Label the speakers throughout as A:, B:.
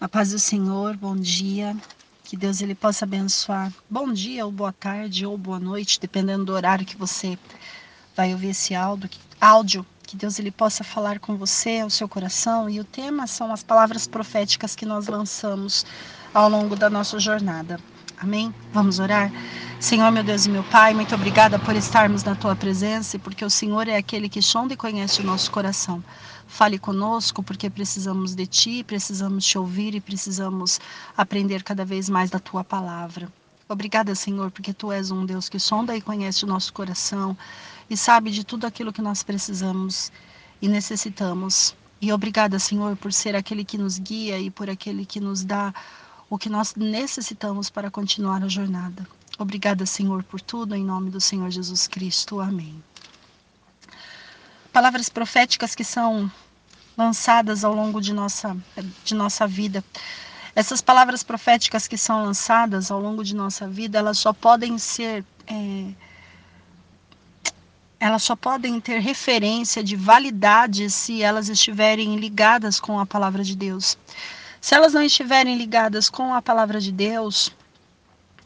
A: A paz do Senhor, bom dia. Que Deus ele possa abençoar. Bom dia, ou boa tarde, ou boa noite, dependendo do horário que você vai ouvir esse áudio. áudio. Que Deus ele possa falar com você, o seu coração. E o tema são as palavras proféticas que nós lançamos ao longo da nossa jornada. Amém? Vamos orar? Senhor, meu Deus e meu Pai, muito obrigada por estarmos na tua presença e porque o Senhor é aquele que sonda e conhece o nosso coração. Fale conosco, porque precisamos de Ti, precisamos te ouvir e precisamos aprender cada vez mais da Tua palavra. Obrigada, Senhor, porque Tu és um Deus que sonda e conhece o nosso coração e sabe de tudo aquilo que nós precisamos e necessitamos. E obrigada, Senhor, por ser aquele que nos guia e por aquele que nos dá o que nós necessitamos para continuar a jornada. Obrigada, Senhor, por tudo, em nome do Senhor Jesus Cristo. Amém palavras proféticas que são lançadas ao longo de nossa, de nossa vida. Essas palavras proféticas que são lançadas ao longo de nossa vida, elas só podem ser. É, elas só podem ter referência de validade se elas estiverem ligadas com a palavra de Deus. Se elas não estiverem ligadas com a palavra de Deus,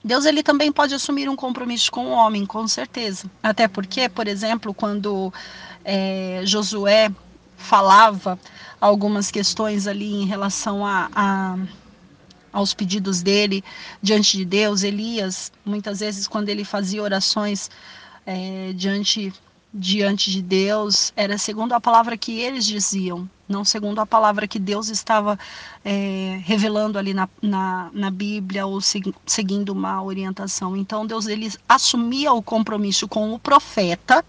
A: Deus ele também pode assumir um compromisso com o homem, com certeza. Até porque, por exemplo, quando é, Josué falava algumas questões ali em relação a, a, aos pedidos dele diante de Deus, Elias, muitas vezes quando ele fazia orações é, diante diante de Deus era segundo a palavra que eles diziam, não segundo a palavra que Deus estava é, revelando ali na, na, na Bíblia ou seguindo uma orientação. Então Deus ele assumia o compromisso com o profeta,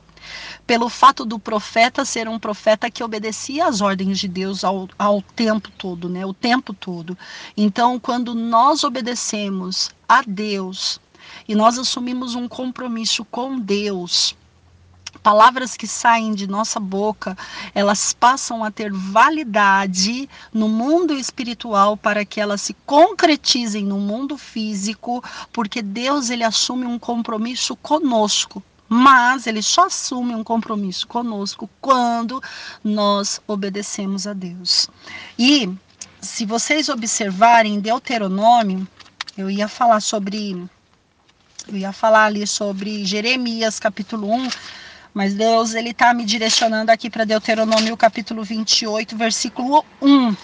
A: pelo fato do profeta ser um profeta que obedecia às ordens de Deus ao, ao tempo todo, né? O tempo todo. Então, quando nós obedecemos a Deus e nós assumimos um compromisso com Deus, palavras que saem de nossa boca, elas passam a ter validade no mundo espiritual para que elas se concretizem no mundo físico, porque Deus ele assume um compromisso conosco. Mas ele só assume um compromisso conosco quando nós obedecemos a Deus. E se vocês observarem Deuteronômio, eu ia falar sobre eu ia falar ali sobre Jeremias capítulo 1, mas Deus ele está me direcionando aqui para Deuteronômio capítulo 28, versículo 1.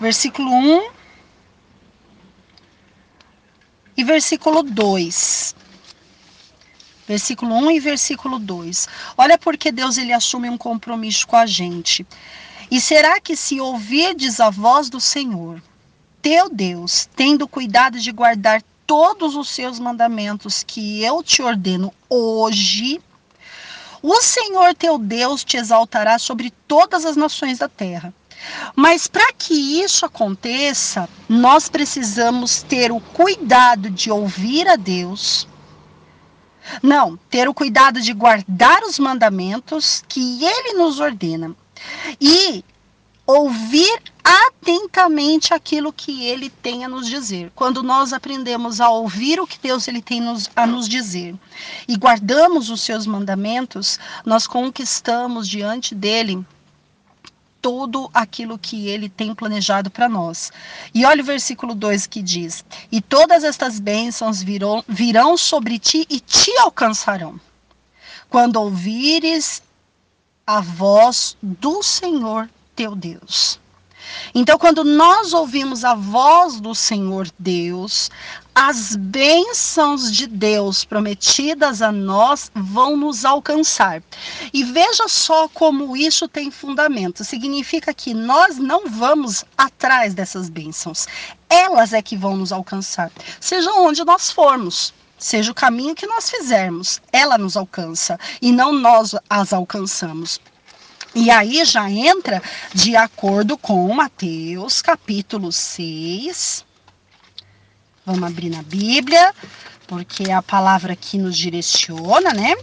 A: Versículo 1 e versículo 2. Versículo 1 e versículo 2. Olha porque Deus ele assume um compromisso com a gente. E será que se ouvirdes a voz do Senhor, teu Deus, tendo cuidado de guardar todos os seus mandamentos que eu te ordeno hoje, o Senhor teu Deus te exaltará sobre todas as nações da terra. Mas para que isso aconteça, nós precisamos ter o cuidado de ouvir a Deus. Não, ter o cuidado de guardar os mandamentos que ele nos ordena. E ouvir atentamente aquilo que ele tem a nos dizer. Quando nós aprendemos a ouvir o que Deus ele tem nos, a nos dizer e guardamos os seus mandamentos, nós conquistamos diante dele tudo aquilo que ele tem planejado para nós. E olha o versículo 2 que diz: E todas estas bênçãos virão, virão sobre ti e te alcançarão. Quando ouvires a voz do Senhor teu Deus. Então, quando nós ouvimos a voz do Senhor Deus, as bênçãos de Deus prometidas a nós vão nos alcançar. E veja só como isso tem fundamento. Significa que nós não vamos atrás dessas bênçãos. Elas é que vão nos alcançar, seja onde nós formos. Seja o caminho que nós fizermos, ela nos alcança e não nós as alcançamos. E aí já entra de acordo com Mateus capítulo 6. Vamos abrir na Bíblia, porque é a palavra que nos direciona, né?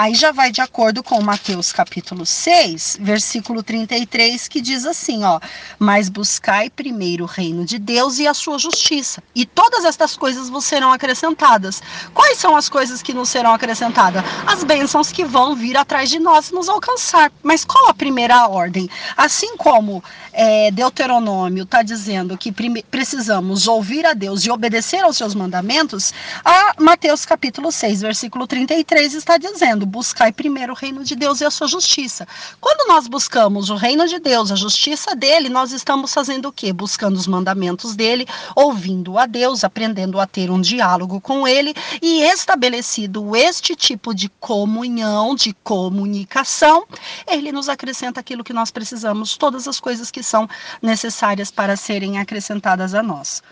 A: Aí já vai de acordo com Mateus capítulo 6, versículo 33, que diz assim, ó: "Mas buscai primeiro o reino de Deus e a sua justiça, e todas estas coisas vos serão acrescentadas". Quais são as coisas que nos serão acrescentadas? As bênçãos que vão vir atrás de nós nos alcançar. Mas qual a primeira ordem? Assim como é, Deuteronômio está dizendo que precisamos ouvir a Deus e obedecer aos seus mandamentos, a Mateus capítulo 6, versículo 33 está dizendo: buscai primeiro o reino de Deus e a sua justiça. Quando nós buscamos o reino de Deus, a justiça dele, nós estamos fazendo o quê? Buscando os mandamentos dele, ouvindo a Deus, aprendendo a ter um diálogo com ele e estabelecido este tipo de comunhão, de comunicação, ele nos acrescenta aquilo que nós precisamos, todas as coisas que são necessárias para serem acrescentadas a nós.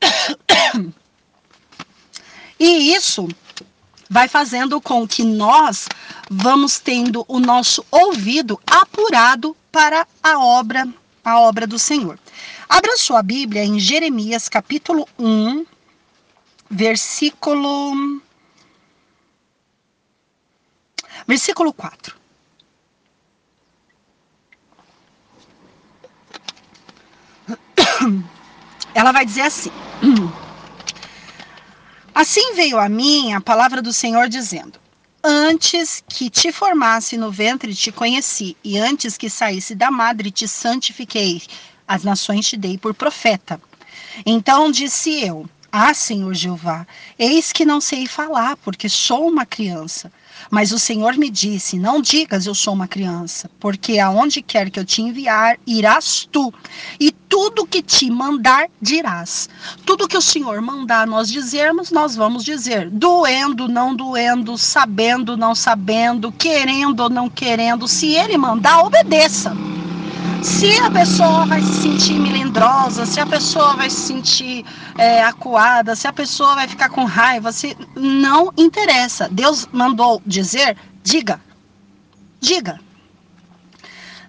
A: E isso vai fazendo com que nós vamos tendo o nosso ouvido apurado para a obra, a obra do Senhor. Abra sua Bíblia em Jeremias capítulo 1, versículo versículo 4. Ela vai dizer assim: Assim veio a mim a palavra do Senhor dizendo: Antes que te formasse no ventre te conheci, e antes que saísse da madre te santifiquei. As nações te dei por profeta. Então disse eu: Ah, Senhor Jeová, eis que não sei falar, porque sou uma criança. Mas o Senhor me disse: Não digas eu sou uma criança, porque aonde quer que eu te enviar, irás tu, e tudo que te mandar, dirás. Tudo que o Senhor mandar nós dizermos, nós vamos dizer, doendo, não doendo, sabendo, não sabendo, querendo ou não querendo. Se ele mandar, obedeça. Se a pessoa vai se sentir melindrosa, se a pessoa vai se sentir é, acuada, se a pessoa vai ficar com raiva, se não interessa. Deus mandou dizer, diga, diga.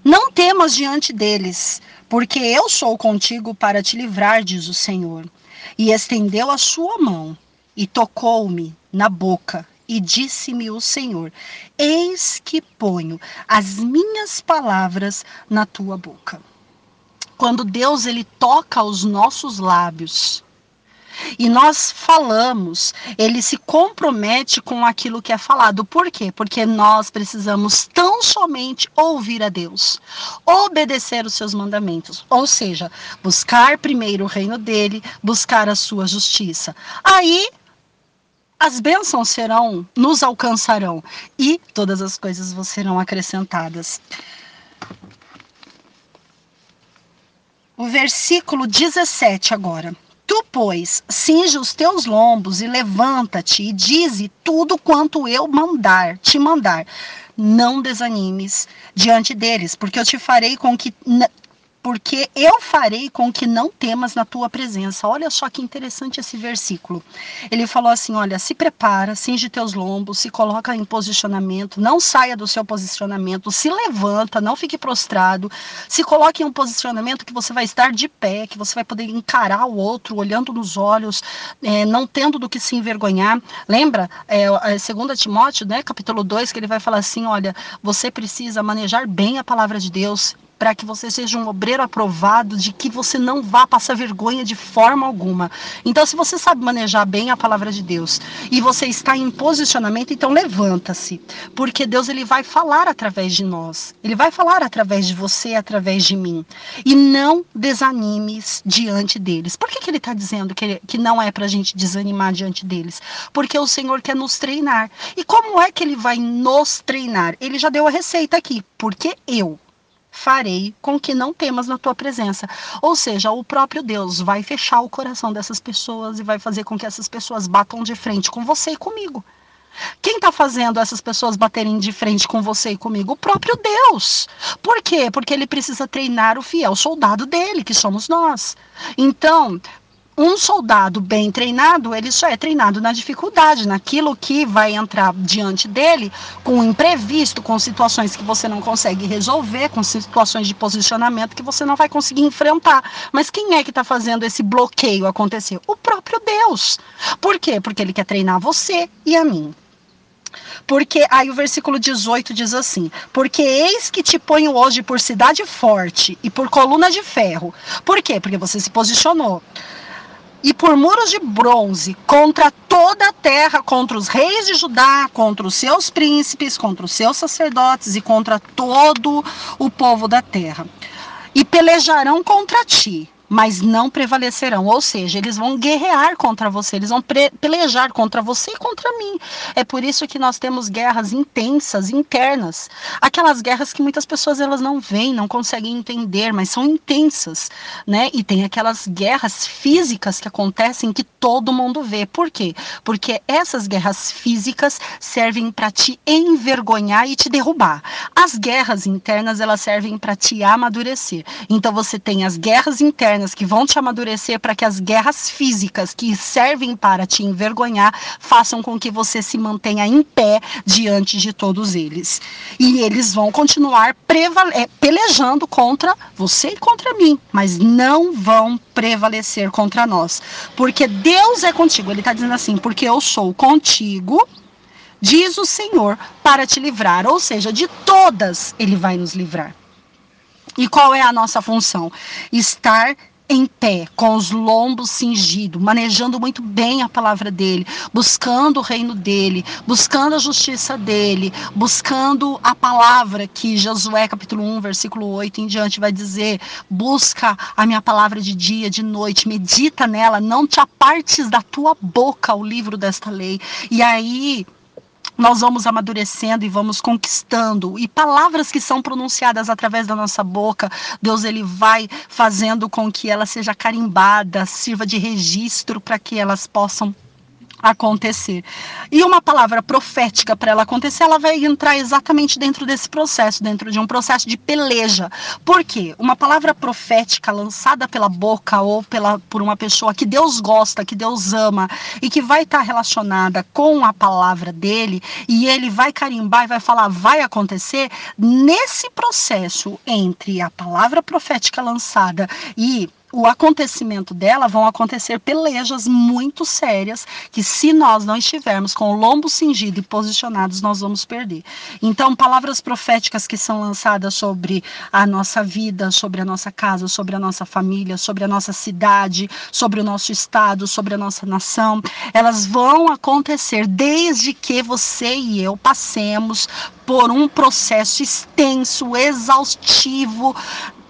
A: Não temas diante deles, porque eu sou contigo para te livrar, diz o Senhor. E estendeu a sua mão e tocou-me na boca e disse-me o Senhor: Eis que ponho as minhas palavras na tua boca. Quando Deus ele toca os nossos lábios, e nós falamos, ele se compromete com aquilo que é falado. Por quê? Porque nós precisamos tão somente ouvir a Deus, obedecer os seus mandamentos, ou seja, buscar primeiro o reino dele, buscar a sua justiça. Aí as bênçãos serão, nos alcançarão e todas as coisas serão acrescentadas. O versículo 17 agora. Tu, pois, cinge os teus lombos e levanta-te e dize tudo quanto eu mandar, te mandar. Não desanimes diante deles, porque eu te farei com que porque eu farei com que não temas na tua presença. Olha só que interessante esse versículo. Ele falou assim: olha, se prepara, cinge teus lombos, se coloca em posicionamento, não saia do seu posicionamento, se levanta, não fique prostrado, se coloque em um posicionamento que você vai estar de pé, que você vai poder encarar o outro, olhando nos olhos, é, não tendo do que se envergonhar. Lembra, é, é, 2 Timóteo, né, capítulo 2, que ele vai falar assim: olha, você precisa manejar bem a palavra de Deus para que você seja um obreiro aprovado, de que você não vá passar vergonha de forma alguma. Então, se você sabe manejar bem a palavra de Deus e você está em posicionamento, então levanta-se, porque Deus ele vai falar através de nós. Ele vai falar através de você, através de mim. E não desanimes diante deles. Por que, que ele está dizendo que, que não é para a gente desanimar diante deles? Porque o Senhor quer nos treinar. E como é que ele vai nos treinar? Ele já deu a receita aqui. Porque eu, farei com que não temas na tua presença. Ou seja, o próprio Deus vai fechar o coração dessas pessoas e vai fazer com que essas pessoas batam de frente com você e comigo. Quem está fazendo essas pessoas baterem de frente com você e comigo? O próprio Deus. Por quê? Porque ele precisa treinar o fiel soldado dele, que somos nós. Então, um soldado bem treinado, ele só é treinado na dificuldade, naquilo que vai entrar diante dele com imprevisto, com situações que você não consegue resolver, com situações de posicionamento que você não vai conseguir enfrentar. Mas quem é que está fazendo esse bloqueio acontecer? O próprio Deus. Por quê? Porque ele quer treinar você e a mim. Porque aí o versículo 18 diz assim: Porque eis que te ponho hoje por cidade forte e por coluna de ferro. Por quê? Porque você se posicionou e por muros de bronze contra toda a terra, contra os reis de Judá, contra os seus príncipes, contra os seus sacerdotes e contra todo o povo da terra. E pelejarão contra ti, mas não prevalecerão. Ou seja, eles vão guerrear contra você, eles vão pelejar contra você e contra mim. É por isso que nós temos guerras intensas, internas. Aquelas guerras que muitas pessoas elas não veem, não conseguem entender, mas são intensas, né? E tem aquelas guerras físicas que acontecem que todo mundo vê. Por quê? Porque essas guerras físicas servem para te envergonhar e te derrubar. As guerras internas, elas servem para te amadurecer. Então você tem as guerras internas internas que vão te amadurecer para que as guerras físicas que servem para te envergonhar façam com que você se mantenha em pé diante de todos eles. E eles vão continuar é, pelejando contra você e contra mim, mas não vão prevalecer contra nós. Porque Deus é contigo. Ele está dizendo assim: porque eu sou contigo diz o Senhor, para te livrar. Ou seja, de todas ele vai nos livrar. E qual é a nossa função? Estar em pé, com os lombos cingidos, manejando muito bem a palavra dele, buscando o reino dele, buscando a justiça dele, buscando a palavra que Josué capítulo 1, versículo 8 em diante vai dizer: busca a minha palavra de dia, de noite, medita nela, não te apartes da tua boca o livro desta lei. E aí nós vamos amadurecendo e vamos conquistando. E palavras que são pronunciadas através da nossa boca, Deus ele vai fazendo com que ela seja carimbada, sirva de registro para que elas possam acontecer. E uma palavra profética para ela acontecer, ela vai entrar exatamente dentro desse processo, dentro de um processo de peleja. Por quê? Uma palavra profética lançada pela boca ou pela, por uma pessoa que Deus gosta, que Deus ama e que vai estar tá relacionada com a palavra dele e ele vai carimbar e vai falar vai acontecer nesse processo entre a palavra profética lançada e o acontecimento dela vão acontecer pelejas muito sérias que se nós não estivermos com o lombo cingido e posicionados nós vamos perder. Então, palavras proféticas que são lançadas sobre a nossa vida, sobre a nossa casa, sobre a nossa família, sobre a nossa cidade, sobre o nosso estado, sobre a nossa nação, elas vão acontecer desde que você e eu passemos por um processo extenso, exaustivo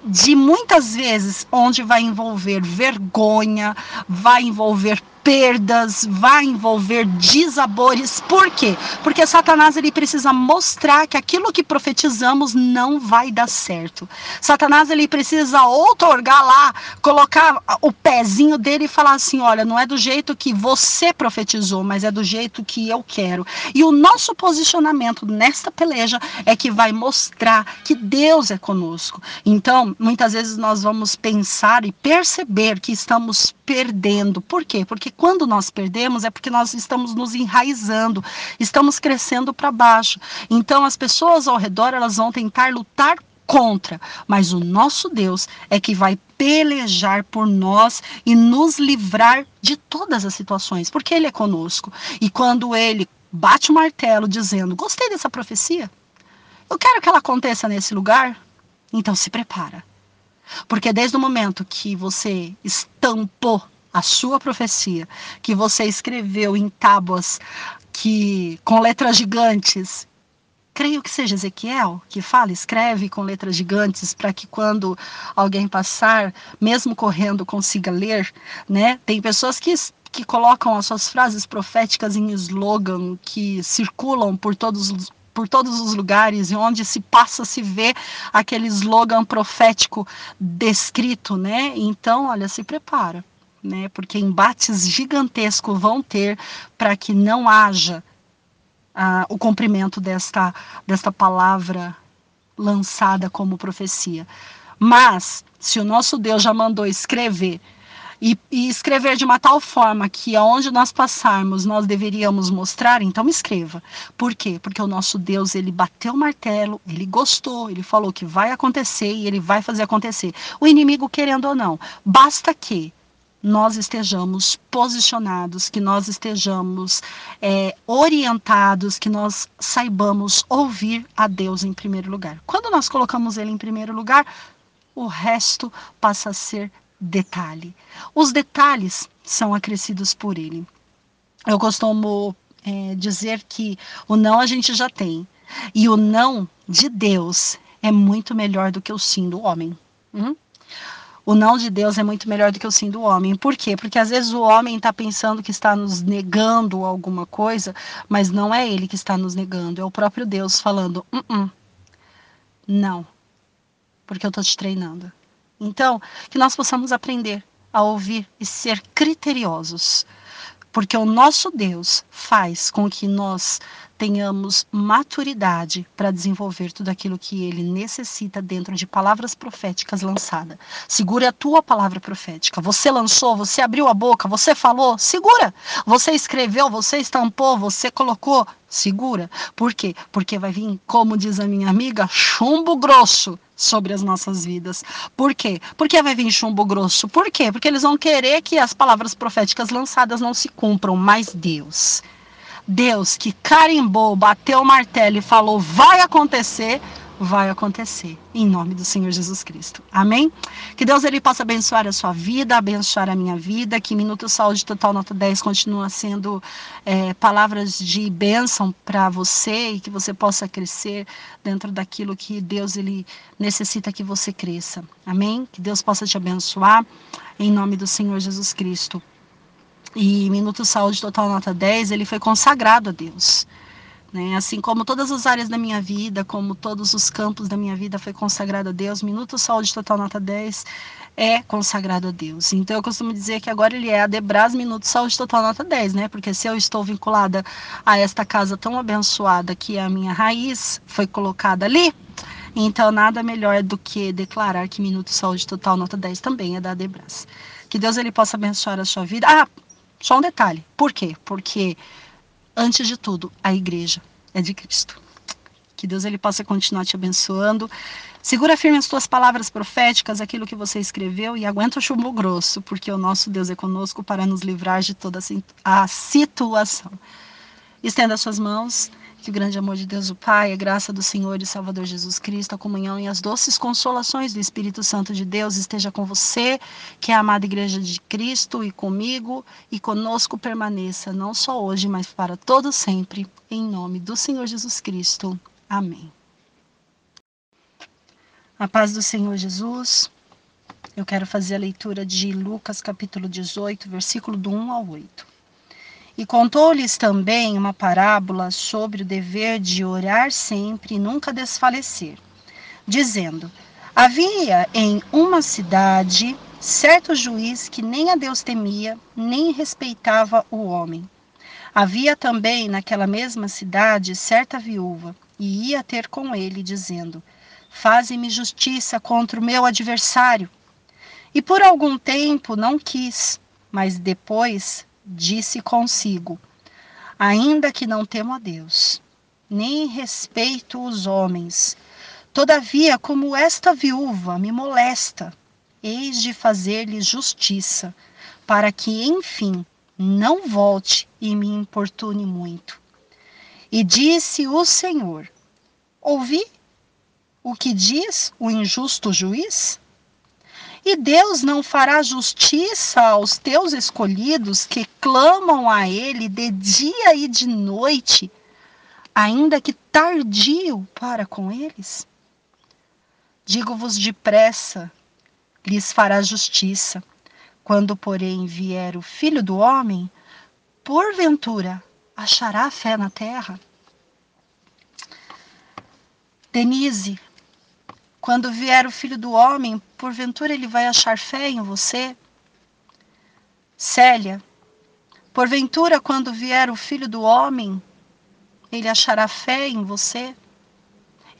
A: de muitas vezes onde vai envolver vergonha, vai envolver perdas, vai envolver desabores. Por quê? Porque Satanás ele precisa mostrar que aquilo que profetizamos não vai dar certo. Satanás ele precisa outorgar lá, colocar o pezinho dele e falar assim: olha, não é do jeito que você profetizou, mas é do jeito que eu quero. E o nosso posicionamento nesta peleja é que vai mostrar que Deus é conosco. Então, muitas vezes nós vamos pensar e perceber que estamos perdendo. Por quê? Porque quando nós perdemos é porque nós estamos nos enraizando, estamos crescendo para baixo. Então as pessoas ao redor elas vão tentar lutar contra, mas o nosso Deus é que vai pelejar por nós e nos livrar de todas as situações, porque ele é conosco. E quando ele bate o martelo dizendo: "Gostei dessa profecia. Eu quero que ela aconteça nesse lugar", então se prepara. Porque desde o momento que você estampou a sua profecia, que você escreveu em tábuas que com letras gigantes, creio que seja Ezequiel que fala, escreve com letras gigantes para que quando alguém passar, mesmo correndo, consiga ler, né? Tem pessoas que que colocam as suas frases proféticas em slogan que circulam por todos os por todos os lugares e onde se passa se vê aquele slogan profético descrito, né? Então, olha, se prepara, né? Porque embates gigantescos vão ter para que não haja ah, o cumprimento desta, desta palavra lançada como profecia. Mas, se o nosso Deus já mandou escrever e, e, escrever de uma tal forma que aonde nós passarmos nós deveríamos mostrar, então escreva. Por quê? Porque o nosso Deus, ele bateu o martelo, ele gostou, ele falou que vai acontecer e ele vai fazer acontecer. O inimigo querendo ou não, basta que nós estejamos posicionados, que nós estejamos é, orientados, que nós saibamos ouvir a Deus em primeiro lugar. Quando nós colocamos Ele em primeiro lugar, o resto passa a ser detalhe. Os detalhes são acrescidos por Ele. Eu costumo é, dizer que o não a gente já tem, e o não de Deus é muito melhor do que o sim do homem. Hum? O não de Deus é muito melhor do que o sim do homem. Por quê? Porque às vezes o homem está pensando que está nos negando alguma coisa, mas não é ele que está nos negando, é o próprio Deus falando: uh -uh, não, porque eu estou te treinando. Então, que nós possamos aprender a ouvir e ser criteriosos, porque o nosso Deus faz com que nós tenhamos maturidade para desenvolver tudo aquilo que ele necessita dentro de palavras proféticas lançadas. Segure a tua palavra profética. Você lançou, você abriu a boca, você falou, segura. Você escreveu, você estampou, você colocou, segura. Por quê? Porque vai vir, como diz a minha amiga, chumbo grosso sobre as nossas vidas. Por quê? Porque vai vir chumbo grosso. Por quê? Porque eles vão querer que as palavras proféticas lançadas não se cumpram, mas Deus Deus que carimbou, bateu o martelo e falou vai acontecer, vai acontecer, em nome do Senhor Jesus Cristo. Amém? Que Deus ele possa abençoar a sua vida, abençoar a minha vida, que Minuto Saúde Total Nota 10 continua sendo é, palavras de bênção para você e que você possa crescer dentro daquilo que Deus ele necessita que você cresça. Amém? Que Deus possa te abençoar, em nome do Senhor Jesus Cristo. E Minuto Saúde Total Nota 10, ele foi consagrado a Deus. Né? Assim como todas as áreas da minha vida, como todos os campos da minha vida foi consagrado a Deus, Minuto Saúde Total Nota 10 é consagrado a Deus. Então eu costumo dizer que agora ele é a Debras Minuto Saúde Total Nota 10, né? Porque se eu estou vinculada a esta casa tão abençoada que é a minha raiz, foi colocada ali, então nada melhor do que declarar que Minuto Saúde Total Nota 10 também é da Debras. Que Deus ele possa abençoar a sua vida. Ah, só um detalhe. Por quê? Porque, antes de tudo, a igreja é de Cristo. Que Deus ele possa continuar te abençoando. Segura firme as tuas palavras proféticas, aquilo que você escreveu, e aguenta o chumbo grosso, porque o nosso Deus é conosco para nos livrar de toda a situação. Estenda as suas mãos. Que o grande amor de Deus, o Pai, a graça do Senhor e Salvador Jesus Cristo, a comunhão e as doces consolações do Espírito Santo de Deus esteja com você, que é a amada Igreja de Cristo, e comigo e conosco permaneça, não só hoje, mas para todo sempre, em nome do Senhor Jesus Cristo. Amém. A paz do Senhor Jesus. Eu quero fazer a leitura de Lucas capítulo 18, versículo do 1 ao 8. E contou-lhes também uma parábola sobre o dever de orar sempre e nunca desfalecer, dizendo: Havia em uma cidade certo juiz que nem a Deus temia, nem respeitava o homem. Havia também naquela mesma cidade certa viúva, e ia ter com ele, dizendo: Faze-me justiça contra o meu adversário. E por algum tempo não quis, mas depois disse consigo: Ainda que não temo a Deus, nem respeito os homens, todavia, como esta viúva me molesta, eis de fazer-lhe justiça, para que, enfim, não volte e me importune muito. E disse o Senhor: Ouvi o que diz o injusto juiz? E Deus não fará justiça aos teus escolhidos que clamam a Ele de dia e de noite, ainda que tardio para com eles? Digo-vos depressa, lhes fará justiça. Quando, porém, vier o filho do homem, porventura achará fé na terra? Denise, quando vier o filho do homem, porventura ele vai achar fé em você? Célia, porventura quando vier o filho do homem, ele achará fé em você?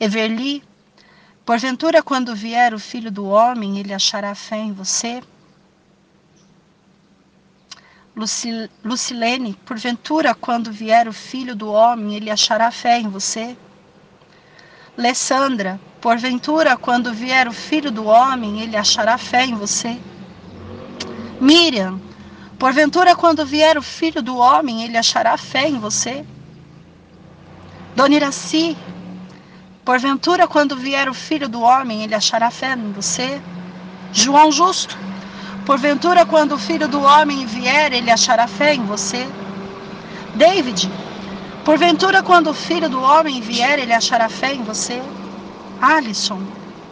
A: Everli, porventura quando vier o filho do homem, ele achará fé em você? Lucilene, porventura quando vier o filho do homem, ele achará fé em você? Alessandra, porventura, quando vier o filho do homem, ele achará fé em você? Miriam, porventura quando vier o filho do homem, ele achará fé em você? Dona Iraci, porventura quando vier o filho do homem, ele achará fé em você? João Justo, porventura quando o filho do homem vier, ele achará fé em você? David, porventura quando o filho do homem vier, ele achará fé em você? Alisson,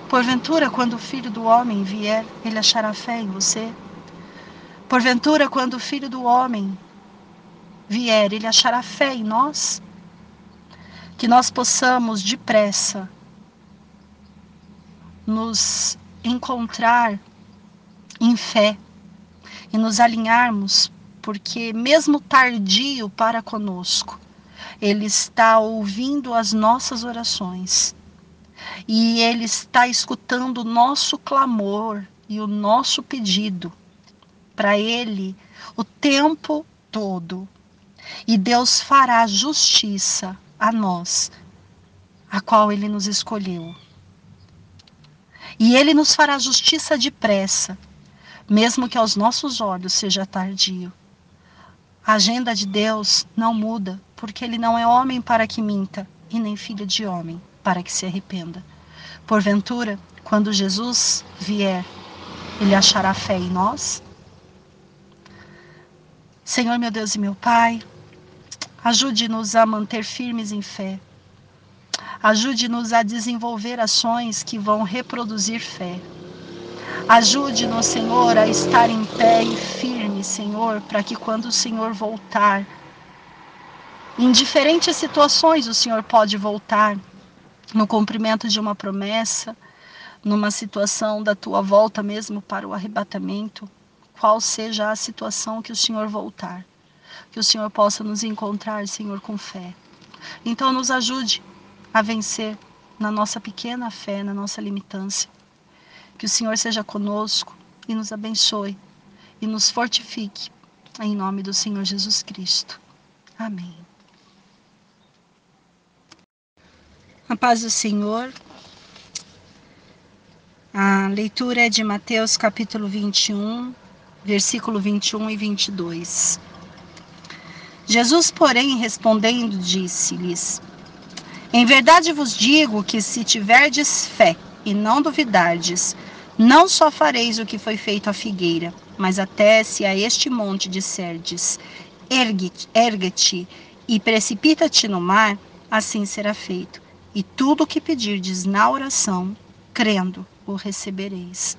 A: porventura quando o filho do homem vier, ele achará fé em você? Porventura quando o filho do homem vier, ele achará fé em nós? Que nós possamos depressa nos encontrar em fé e nos alinharmos, porque mesmo tardio para conosco, ele está ouvindo as nossas orações e ele está escutando o nosso clamor e o nosso pedido para ele o tempo todo. E Deus fará justiça a nós, a qual ele nos escolheu. E ele nos fará justiça depressa, mesmo que aos nossos olhos seja tardio. A agenda de Deus não muda, porque ele não é homem para que minta, e nem filho de homem para que se arrependa. Porventura, quando Jesus vier, ele achará fé em nós? Senhor, meu Deus e meu Pai, ajude-nos a manter firmes em fé Ajude-nos a desenvolver ações que vão reproduzir fé. Ajude-nos, Senhor, a estar em pé e firme, Senhor, para que quando o Senhor voltar, em diferentes situações o Senhor pode voltar no cumprimento de uma promessa, numa situação da tua volta mesmo para o arrebatamento, qual seja a situação que o Senhor voltar, que o Senhor possa nos encontrar, Senhor, com fé. Então nos ajude a vencer na nossa pequena fé, na nossa limitância. Que o Senhor seja conosco e nos abençoe e nos fortifique. Em nome do Senhor Jesus Cristo. Amém. A paz do Senhor. A leitura é de Mateus capítulo 21, versículo 21 e 22. Jesus, porém, respondendo, disse-lhes: em verdade vos digo que se tiverdes fé e não duvidardes, não só fareis o que foi feito à figueira, mas até se a este monte disserdes, ergue-te e precipita-te no mar, assim será feito. E tudo o que pedirdes na oração, crendo, o recebereis.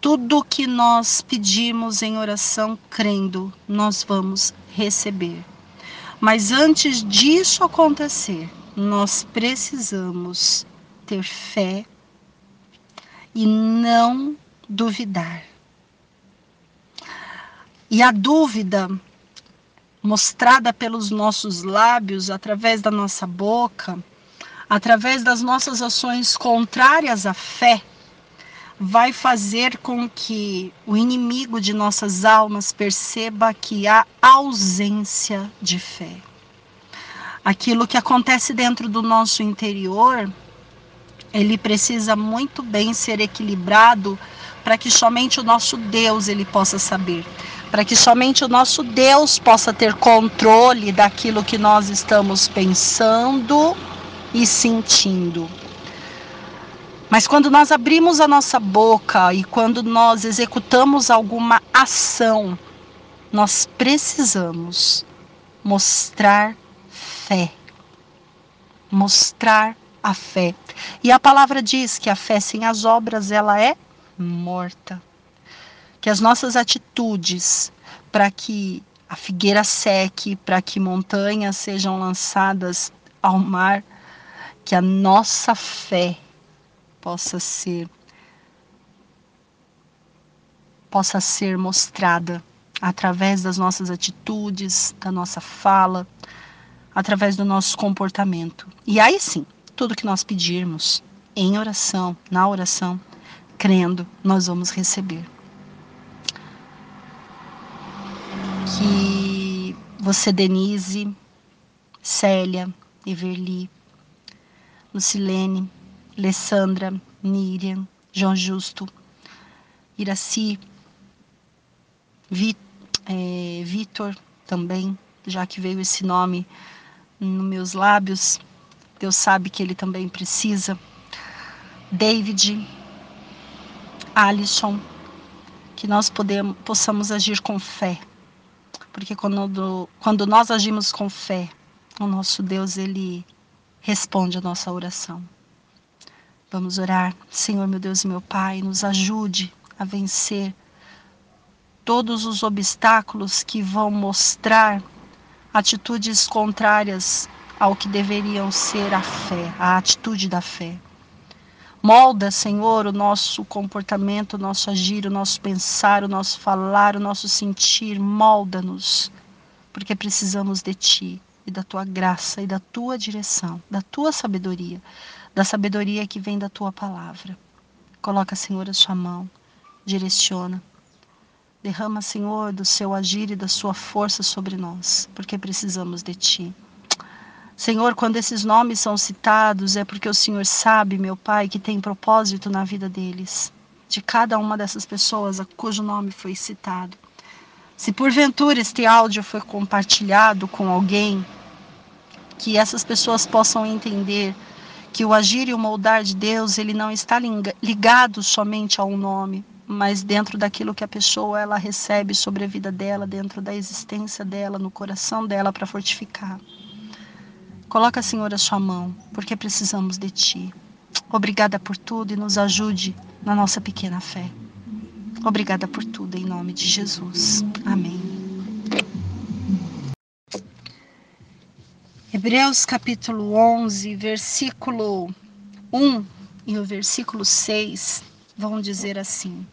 A: Tudo que nós pedimos em oração, crendo, nós vamos receber. Mas antes disso acontecer, nós precisamos ter fé e não duvidar. E a dúvida mostrada pelos nossos lábios, através da nossa boca, através das nossas ações contrárias à fé, vai fazer com que o inimigo de nossas almas perceba que há ausência de fé. Aquilo que acontece dentro do nosso interior, ele precisa muito bem ser equilibrado para que somente o nosso Deus ele possa saber, para que somente o nosso Deus possa ter controle daquilo que nós estamos pensando e sentindo. Mas quando nós abrimos a nossa boca e quando nós executamos alguma ação, nós precisamos mostrar fé. Mostrar a fé. E a palavra diz que a fé sem as obras ela é morta. Que as nossas atitudes para que a figueira seque, para que montanhas sejam lançadas ao mar, que a nossa fé possa ser possa ser mostrada através das nossas atitudes, da nossa fala, através do nosso comportamento. E aí sim, tudo que nós pedirmos em oração, na oração, crendo, nós vamos receber. Que você, Denise, Célia, Everly, Lucilene, Alessandra, Miriam, João Justo Iraci, é, Vitor também, já que veio esse nome nos meus lábios, Deus sabe que ele também precisa. David, Alisson, que nós podemos, possamos agir com fé. Porque quando, quando nós agimos com fé, o nosso Deus, ele responde a nossa oração. Vamos orar. Senhor, meu Deus e meu Pai, nos ajude a vencer todos os obstáculos que vão mostrar atitudes contrárias ao que deveriam ser a fé, a atitude da fé. Molda, Senhor, o nosso comportamento, o nosso agir, o nosso pensar, o nosso falar, o nosso sentir. Molda-nos, porque precisamos de Ti e da Tua graça e da Tua direção, da Tua sabedoria, da sabedoria que vem da Tua palavra. Coloca, Senhor, a Sua mão, direciona. Derrama, Senhor, do Seu agir e da Sua força sobre nós, porque precisamos de Ti. Senhor, quando esses nomes são citados, é porque o Senhor sabe, meu Pai, que tem propósito na vida deles, de cada uma dessas pessoas cujo nome foi citado. Se porventura este áudio foi compartilhado com alguém, que essas pessoas possam entender que o agir e o moldar de Deus, ele não está ligado somente a um nome, mas dentro daquilo que a pessoa ela recebe sobre a vida dela, dentro da existência dela, no coração dela para fortificar. Coloca, Senhor, a sua mão, porque precisamos de Ti. Obrigada por tudo e nos ajude na nossa pequena fé. Obrigada por tudo, em nome de Jesus. Amém. Hebreus capítulo 11, versículo 1 e o versículo 6 vão dizer assim: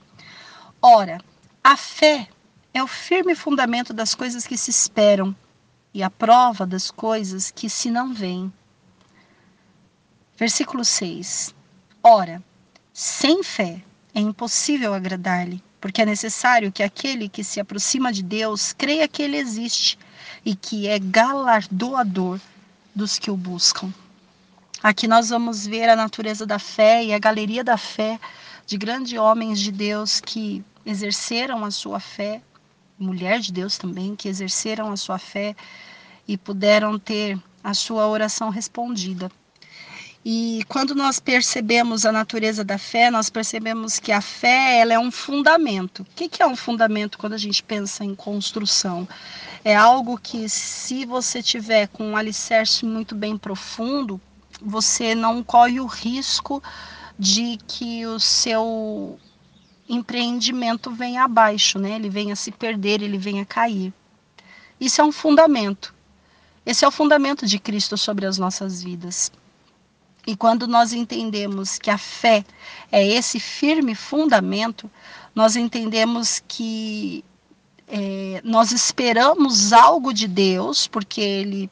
A: Ora, a fé é o firme fundamento das coisas que se esperam e a prova das coisas que se não veem. Versículo 6. Ora, sem fé é impossível agradar-lhe, porque é necessário que aquele que se aproxima de Deus creia que ele existe e que é galardoador dos que o buscam. Aqui nós vamos ver a natureza da fé e a galeria da fé de grandes homens de Deus que exerceram a sua fé mulher de Deus também, que exerceram a sua fé e puderam ter a sua oração respondida. E quando nós percebemos a natureza da fé, nós percebemos que a fé ela é um fundamento. O que é um fundamento quando a gente pensa em construção? É algo que, se você tiver com um alicerce muito bem profundo, você não corre o risco de que o seu empreendimento venha abaixo, né? Ele venha se perder, ele venha cair. Isso é um fundamento. Esse é o fundamento de Cristo sobre as nossas vidas. E quando nós entendemos que a fé é esse firme fundamento, nós entendemos que é, nós esperamos algo de Deus, porque Ele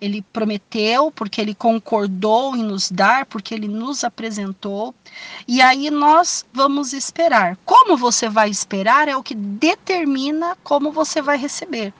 A: ele prometeu, porque ele concordou em nos dar, porque ele nos apresentou. E aí nós vamos esperar. Como você vai esperar é o que determina como você vai receber.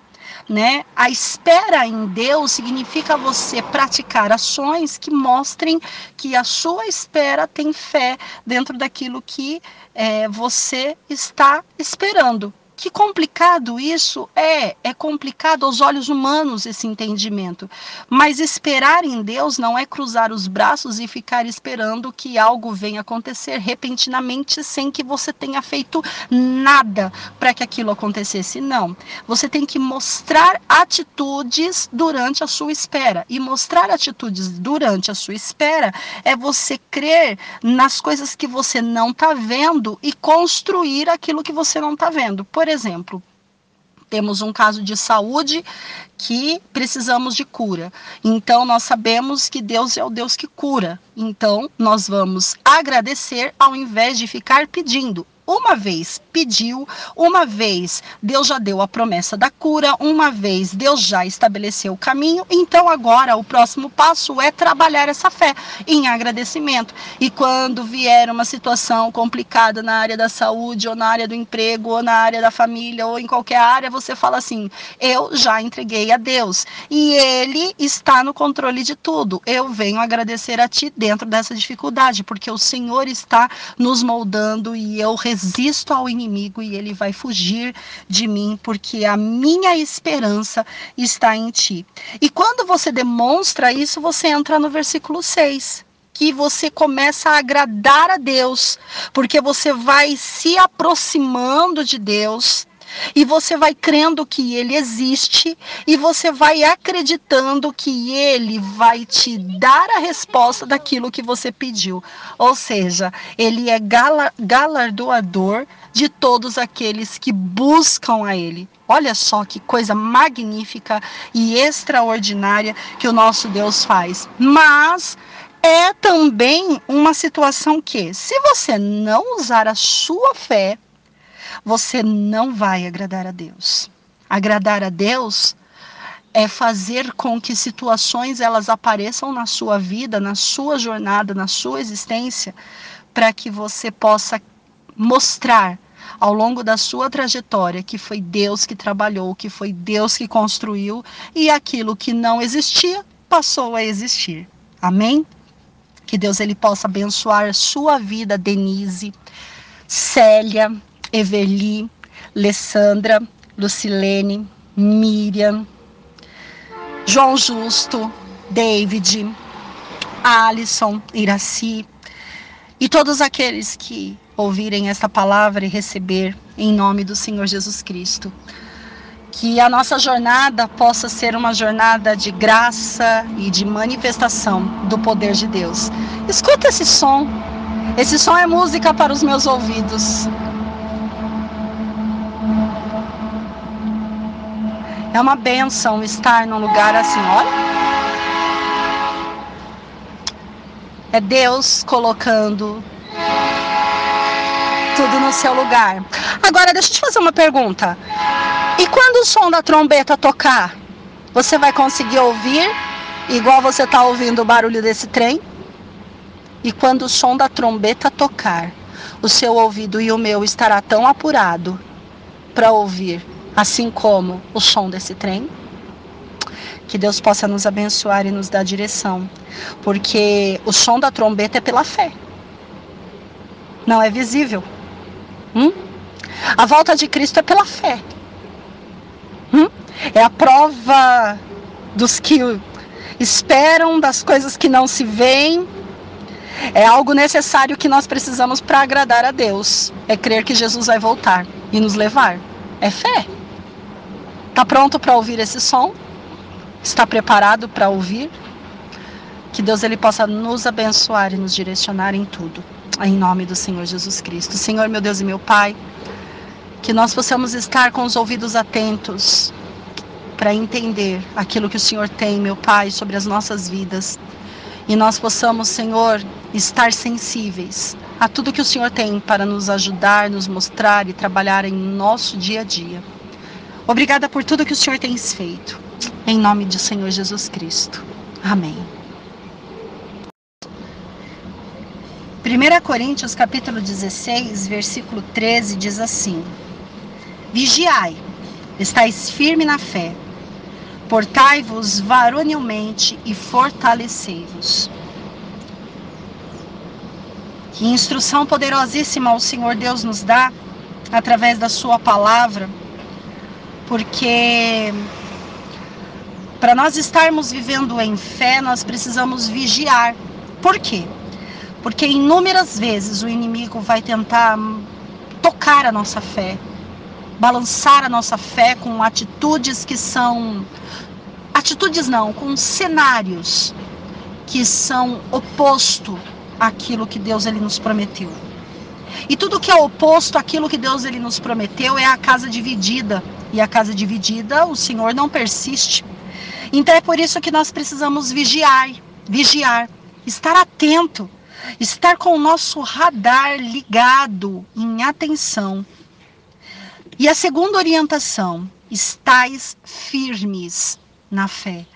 A: Né? A espera em Deus significa você praticar ações que mostrem que a sua espera tem fé dentro daquilo que é, você está esperando. Que complicado isso é, é complicado aos olhos humanos esse entendimento. Mas esperar em Deus não é cruzar os braços e ficar esperando que algo venha acontecer repentinamente sem que você tenha feito nada para que aquilo acontecesse. Não. Você tem que mostrar atitudes durante a sua espera. E mostrar atitudes durante a sua espera é você crer nas coisas que você não está vendo e construir aquilo que você não está vendo. Por exemplo, temos um caso de saúde que precisamos de cura. Então, nós sabemos que Deus é o Deus que cura. Então, nós vamos agradecer ao invés de ficar pedindo uma vez pediu, uma vez Deus já deu a promessa da cura, uma vez Deus já estabeleceu o caminho, então agora o próximo passo é trabalhar essa fé em agradecimento. E quando vier uma situação complicada na área da saúde, ou na área do emprego, ou na área da família, ou em qualquer área, você fala assim: eu já entreguei a Deus e Ele está no controle de tudo. Eu venho agradecer a Ti dentro dessa dificuldade, porque o Senhor está nos moldando e eu resisto resisto ao inimigo e ele vai fugir de mim, porque a minha esperança está em ti. E quando você demonstra isso, você entra no versículo 6 que você começa a agradar a Deus, porque você vai se aproximando de Deus, e você vai crendo que ele existe e você vai acreditando que ele vai te dar a resposta daquilo que você pediu. Ou seja, ele é galardoador de todos aqueles que buscam a ele. Olha só que coisa magnífica e extraordinária que o nosso Deus faz. Mas é também uma situação que, se você não usar a sua fé, você não vai agradar a Deus. Agradar a Deus é fazer com que situações elas apareçam na sua vida, na sua jornada, na sua existência, para que você possa mostrar ao longo da sua trajetória que foi Deus que trabalhou, que foi Deus que construiu e aquilo que não existia passou a existir. Amém? Que Deus ele possa abençoar a sua vida, Denise, Célia, Everli, Alessandra, Lucilene, Miriam, João Justo, David, Alisson, Iraci e todos aqueles que ouvirem esta palavra e receber em nome do Senhor Jesus Cristo. Que a nossa jornada possa ser uma jornada de graça e de manifestação do poder de Deus. Escuta esse som. Esse som é música para os meus ouvidos. É uma benção estar num lugar assim, olha. É Deus colocando tudo no seu lugar. Agora, deixa eu te fazer uma pergunta. E quando o som da trombeta tocar, você vai conseguir ouvir igual você está ouvindo o barulho desse trem? E quando o som da trombeta tocar, o seu ouvido e o meu estará tão apurado para ouvir assim como o som desse trem. Que Deus possa nos abençoar e nos dar direção, porque o som da trombeta é pela fé, não é visível. Hum? A volta de Cristo é pela fé. Hum? É a prova dos que esperam, das coisas que não se veem. É algo necessário que nós precisamos para agradar a Deus. É crer que Jesus vai voltar e nos levar. É fé. Está pronto para ouvir esse som? Está preparado para ouvir? Que Deus ele possa nos abençoar e nos direcionar em tudo. Em nome do Senhor Jesus Cristo. Senhor, meu Deus e meu Pai, que nós possamos estar com os ouvidos atentos para entender aquilo que o Senhor tem, meu Pai, sobre as nossas vidas. E nós possamos, Senhor, estar sensíveis a tudo que o Senhor tem para nos ajudar, nos mostrar e trabalhar em nosso dia a dia. Obrigada por tudo que o Senhor tem feito. Em nome do Senhor Jesus Cristo. Amém. 1 Coríntios capítulo 16, versículo 13 diz assim: Vigiai, estáis firme na fé, portai-vos varonilmente e fortalecei-vos. Que instrução poderosíssima o Senhor Deus nos dá através da sua palavra porque para nós estarmos vivendo em fé, nós precisamos vigiar. Por quê? Porque inúmeras vezes o inimigo vai tentar tocar a nossa fé, balançar a nossa fé com atitudes que são atitudes não, com cenários que são oposto àquilo que Deus ele nos prometeu. E tudo que é oposto àquilo que Deus ele nos prometeu é a casa dividida e a casa dividida, o Senhor não persiste. Então é por isso que nós precisamos vigiar, vigiar, estar atento, estar com o nosso radar ligado em atenção. E a segunda orientação, estais firmes na fé.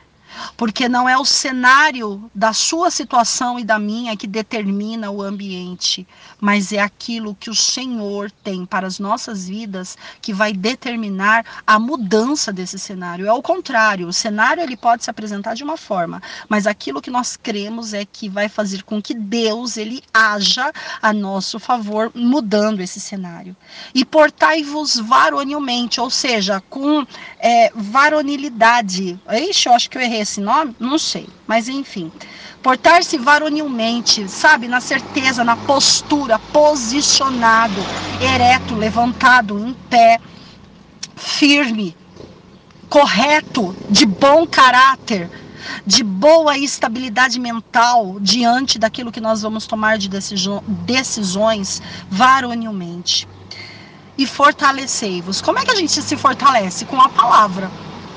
A: Porque não é o cenário da sua situação e da minha que determina o ambiente, mas é aquilo que o Senhor tem para as nossas vidas que vai determinar a mudança desse cenário. É o contrário, o cenário ele pode se apresentar de uma forma, mas aquilo que nós cremos é que vai fazer com que Deus ele haja a nosso favor, mudando esse cenário. E portai-vos varonilmente, ou seja, com é, varonilidade. Ixi, eu acho que eu errei esse nome? Não sei, mas enfim. Portar-se varonilmente, sabe, na certeza, na postura, posicionado, ereto, levantado, em pé, firme, correto, de bom caráter, de boa estabilidade mental diante daquilo que nós vamos tomar de decisões varonilmente. E fortalecei-vos. Como é que a gente se fortalece? Com a palavra.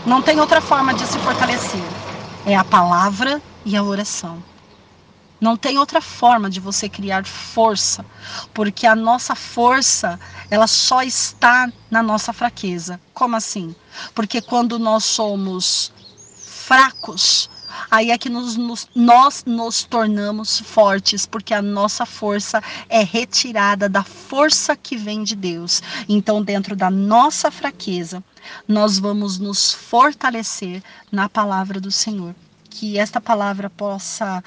A: Não tem outra forma de se fortalecer. É a palavra e a oração. Não tem outra forma de você criar força, porque a nossa força, ela só está na nossa fraqueza. Como assim? Porque quando nós somos fracos, aí é que nos, nos, nós nos tornamos fortes, porque a nossa força é retirada da força que vem de Deus. Então, dentro da nossa fraqueza, nós vamos nos fortalecer na palavra do Senhor. Que esta palavra possa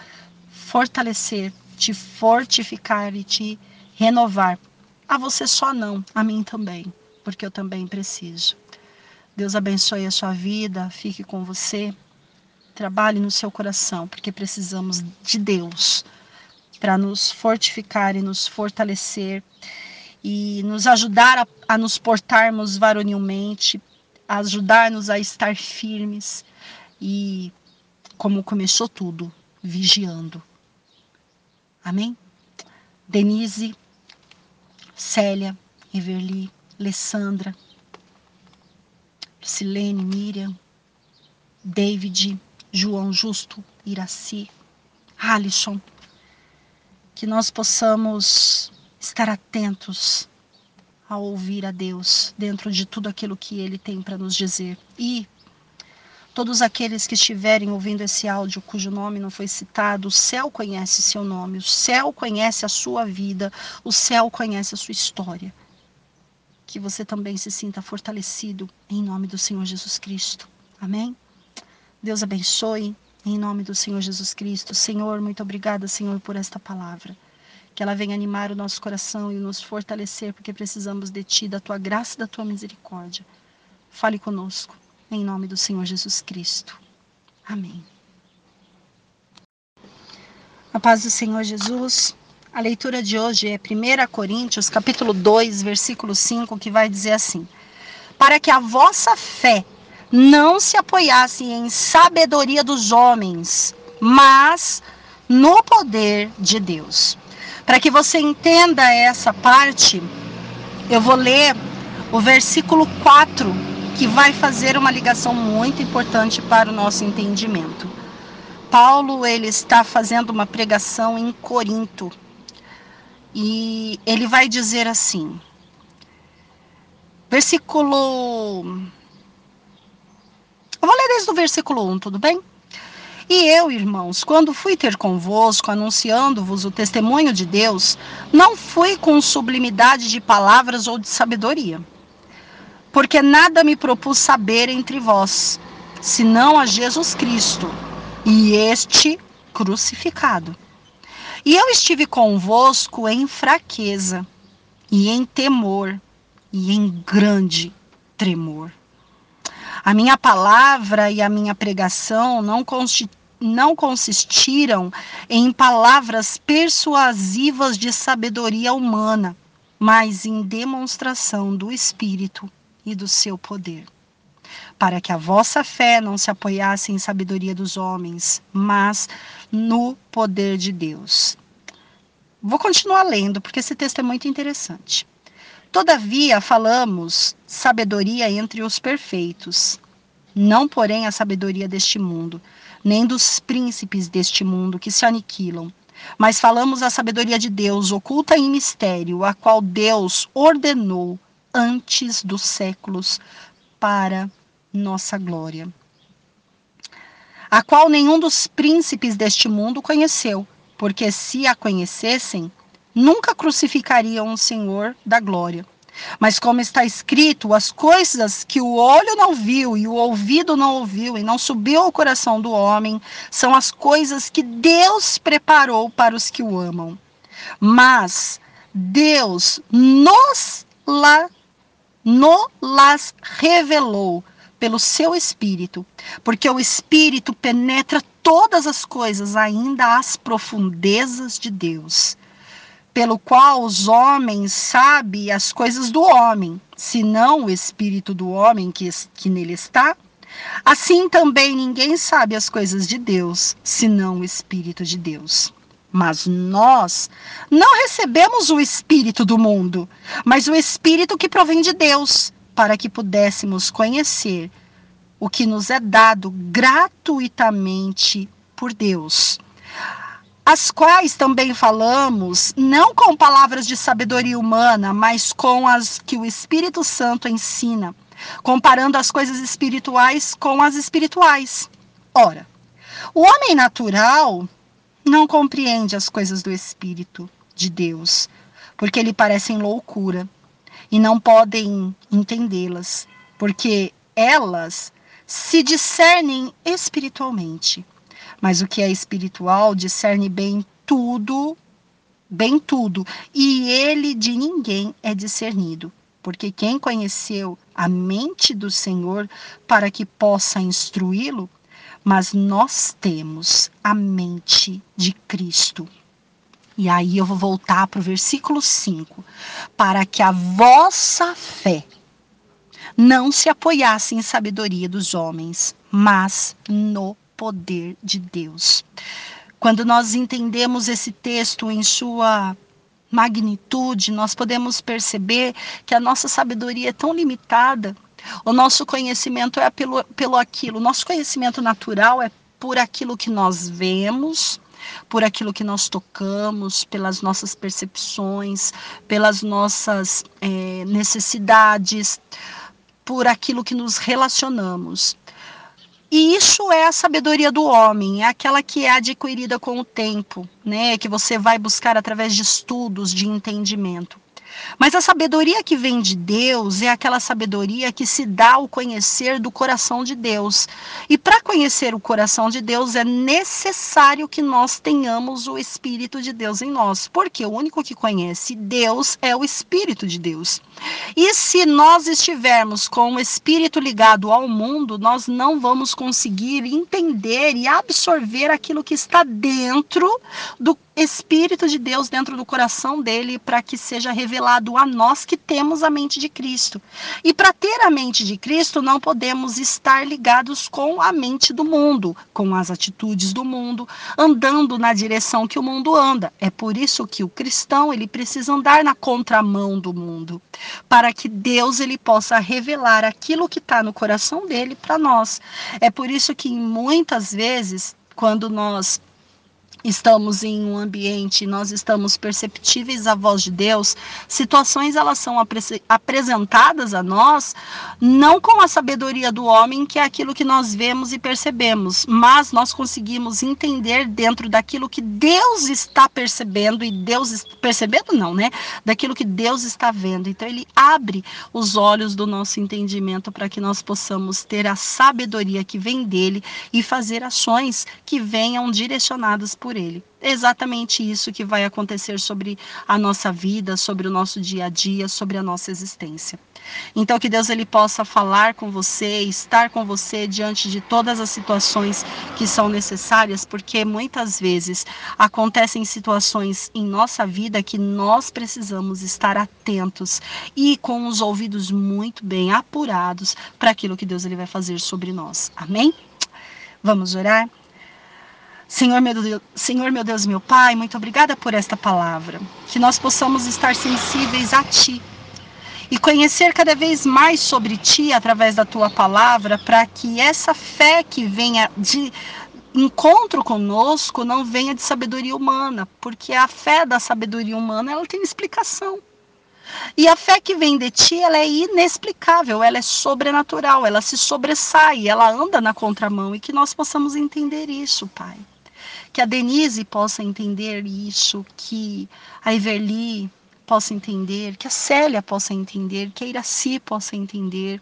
A: fortalecer, te fortificar e te renovar. A você só não, a mim também, porque eu também preciso. Deus abençoe a sua vida, fique com você. Trabalhe no seu coração, porque precisamos de Deus para nos fortificar e nos fortalecer e nos ajudar a, a nos portarmos varonilmente, ajudar-nos a estar firmes e, como começou tudo, vigiando. Amém? Denise, Célia, Everly, Alessandra, Silene, Miriam, David, João Justo, Iraci, Alisson, que nós possamos estar atentos a ouvir a Deus dentro de tudo aquilo que Ele tem para nos dizer. E todos aqueles que estiverem ouvindo esse áudio cujo nome não foi citado, o céu conhece seu nome, o céu conhece a sua vida, o céu conhece a sua história. Que você também se sinta fortalecido em nome do Senhor Jesus Cristo. Amém? Deus abençoe em nome do Senhor Jesus Cristo. Senhor, muito obrigada, Senhor, por esta palavra. Que ela venha animar o nosso coração e nos fortalecer, porque precisamos de Ti, da Tua graça e da Tua misericórdia. Fale conosco, em nome do Senhor Jesus Cristo. Amém. A paz do Senhor Jesus. A leitura de hoje é 1 Coríntios, capítulo 2, versículo 5, que vai dizer assim: Para que a vossa fé não se apoiasse em sabedoria dos homens, mas no poder de Deus. Para que você entenda essa parte, eu vou ler o versículo 4, que vai fazer uma ligação muito importante para o nosso entendimento. Paulo, ele está fazendo uma pregação em Corinto. E ele vai dizer assim: Versículo eu vou ler desde o versículo 1, tudo bem? E eu, irmãos, quando fui ter convosco, anunciando-vos o testemunho de Deus, não fui com sublimidade de palavras ou de sabedoria, porque nada me propus saber entre vós, senão a Jesus Cristo e este crucificado. E eu estive convosco em fraqueza, e em temor, e em grande tremor. A minha palavra e a minha pregação não, não consistiram em palavras persuasivas de sabedoria humana, mas em demonstração do Espírito e do seu poder. Para que a vossa fé não se apoiasse em sabedoria dos homens, mas no poder de Deus. Vou continuar lendo, porque esse texto é muito interessante. Todavia, falamos sabedoria entre os perfeitos, não, porém, a sabedoria deste mundo, nem dos príncipes deste mundo que se aniquilam. Mas falamos a sabedoria de Deus, oculta em mistério, a qual Deus ordenou antes dos séculos para nossa glória. a qual nenhum dos príncipes deste mundo conheceu, porque se a conhecessem, nunca crucificariam o Senhor da glória. Mas como está escrito, as coisas que o olho não viu e o ouvido não ouviu e não subiu ao coração do homem, são as coisas que Deus preparou para os que o amam. Mas Deus nos la, no las revelou pelo seu espírito, porque o espírito penetra todas as coisas, ainda as profundezas de Deus pelo qual os homens sabem as coisas do homem, senão o espírito do homem que, que nele está. Assim também ninguém sabe as coisas de Deus, senão o espírito de Deus. Mas nós não recebemos o espírito do mundo, mas o espírito que provém de Deus, para que pudéssemos conhecer o que nos é dado gratuitamente por Deus as quais também falamos, não com palavras de sabedoria humana, mas com as que o Espírito Santo ensina, comparando as coisas espirituais com as espirituais. Ora, o homem natural não compreende as coisas do Espírito de Deus, porque lhe parecem loucura e não podem entendê-las, porque elas se discernem espiritualmente. Mas o que é espiritual discerne bem tudo, bem tudo, e ele de ninguém é discernido. Porque quem conheceu a mente do Senhor para que possa instruí-lo, mas nós temos a mente de Cristo. E aí eu vou voltar para o versículo 5. Para que a vossa fé não se apoiasse em sabedoria dos homens, mas no poder de Deus. Quando nós entendemos esse texto em sua magnitude, nós podemos perceber que a nossa sabedoria é tão limitada. O nosso conhecimento é pelo, pelo aquilo, nosso conhecimento natural é por aquilo que nós vemos, por aquilo que nós tocamos, pelas nossas percepções, pelas nossas é, necessidades, por aquilo que nos relacionamos. E isso é a sabedoria do homem, é aquela que é adquirida com o tempo, né? Que você vai buscar através de estudos, de entendimento. Mas a sabedoria que vem de Deus é aquela sabedoria que se dá ao conhecer do coração de Deus. E para conhecer o coração de Deus é necessário que nós tenhamos o Espírito de Deus em nós, porque o único que conhece Deus é o Espírito de Deus. E se nós estivermos com o Espírito ligado ao mundo, nós não vamos conseguir entender e absorver aquilo que está dentro do Espírito de Deus dentro do coração dele para que seja revelado a nós que temos a mente de Cristo. E para ter a mente de Cristo, não podemos estar ligados com a mente do mundo, com as atitudes do mundo, andando na direção que o mundo anda. É por isso que o cristão, ele precisa andar na contramão do mundo, para que Deus ele possa revelar aquilo que está no coração dele para nós. É por isso que muitas vezes quando nós estamos em um ambiente, nós estamos perceptíveis à voz de Deus, situações elas são apresentadas a nós não com a sabedoria do homem, que é aquilo que nós vemos e percebemos, mas nós conseguimos entender dentro daquilo que Deus está percebendo e Deus percebendo não, né? Daquilo que Deus está vendo. Então ele abre os olhos do nosso entendimento para que nós possamos ter a sabedoria que vem dele e fazer ações que venham direcionadas por por ele. É exatamente isso que vai acontecer sobre a nossa vida, sobre o nosso dia a dia, sobre a nossa existência. Então que Deus ele possa falar com você, estar com você diante de todas as situações que são necessárias, porque muitas vezes acontecem situações em nossa vida que nós precisamos estar atentos e com os ouvidos muito bem apurados para aquilo que Deus ele vai fazer sobre nós. Amém? Vamos orar? Senhor meu, Deus, Senhor, meu Deus, meu Pai, muito obrigada por esta palavra. Que nós possamos estar sensíveis a Ti e conhecer cada vez mais sobre Ti através da Tua palavra, para que essa fé que venha de encontro conosco não venha de sabedoria humana, porque a fé da sabedoria humana ela tem explicação. E a fé que vem de ti, ela é inexplicável, ela é sobrenatural, ela se sobressai, ela anda na contramão e que nós possamos entender isso, Pai. Que a Denise possa entender isso, que a Everly possa entender, que a Célia possa entender, que a Iraci possa entender,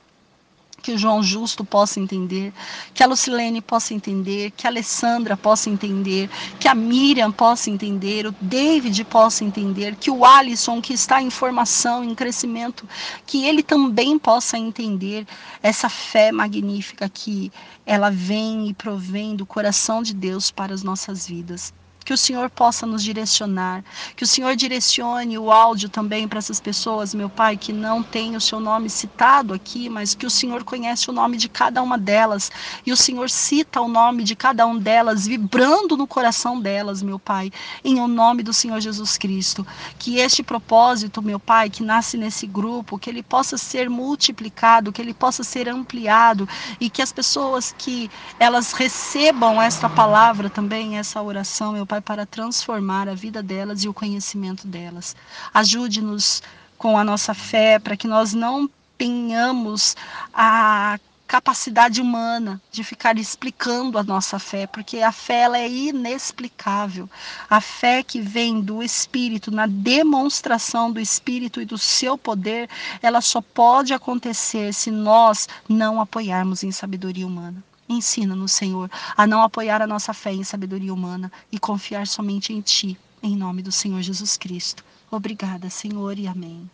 A: que o João Justo possa entender, que a Lucilene possa entender, que a Alessandra possa entender, que a Miriam possa entender, o David possa entender, que o Alisson, que está em formação, em crescimento, que ele também possa entender essa fé magnífica que ela vem e provém do coração de Deus para as nossas vidas que o Senhor possa nos direcionar, que o Senhor direcione o áudio também para essas pessoas, meu Pai, que não tem o seu nome citado aqui, mas que o Senhor conhece o nome de cada uma delas e o Senhor cita o nome de cada um delas, vibrando no coração delas, meu Pai, em o nome do Senhor Jesus Cristo. Que este propósito, meu Pai, que nasce nesse grupo, que ele possa ser multiplicado, que ele possa ser ampliado e que as pessoas que elas recebam esta palavra também, essa oração, meu Pai, Pai, para transformar a vida delas e o conhecimento delas. Ajude-nos com a nossa fé para que nós não tenhamos a capacidade humana de ficar explicando a nossa fé, porque a fé ela é inexplicável. A fé que vem do Espírito, na demonstração do Espírito e do seu poder, ela só pode acontecer se nós não apoiarmos em sabedoria humana. Ensina-nos, Senhor, a não apoiar a nossa fé em sabedoria humana e confiar somente em Ti, em nome do Senhor Jesus Cristo. Obrigada, Senhor, e amém.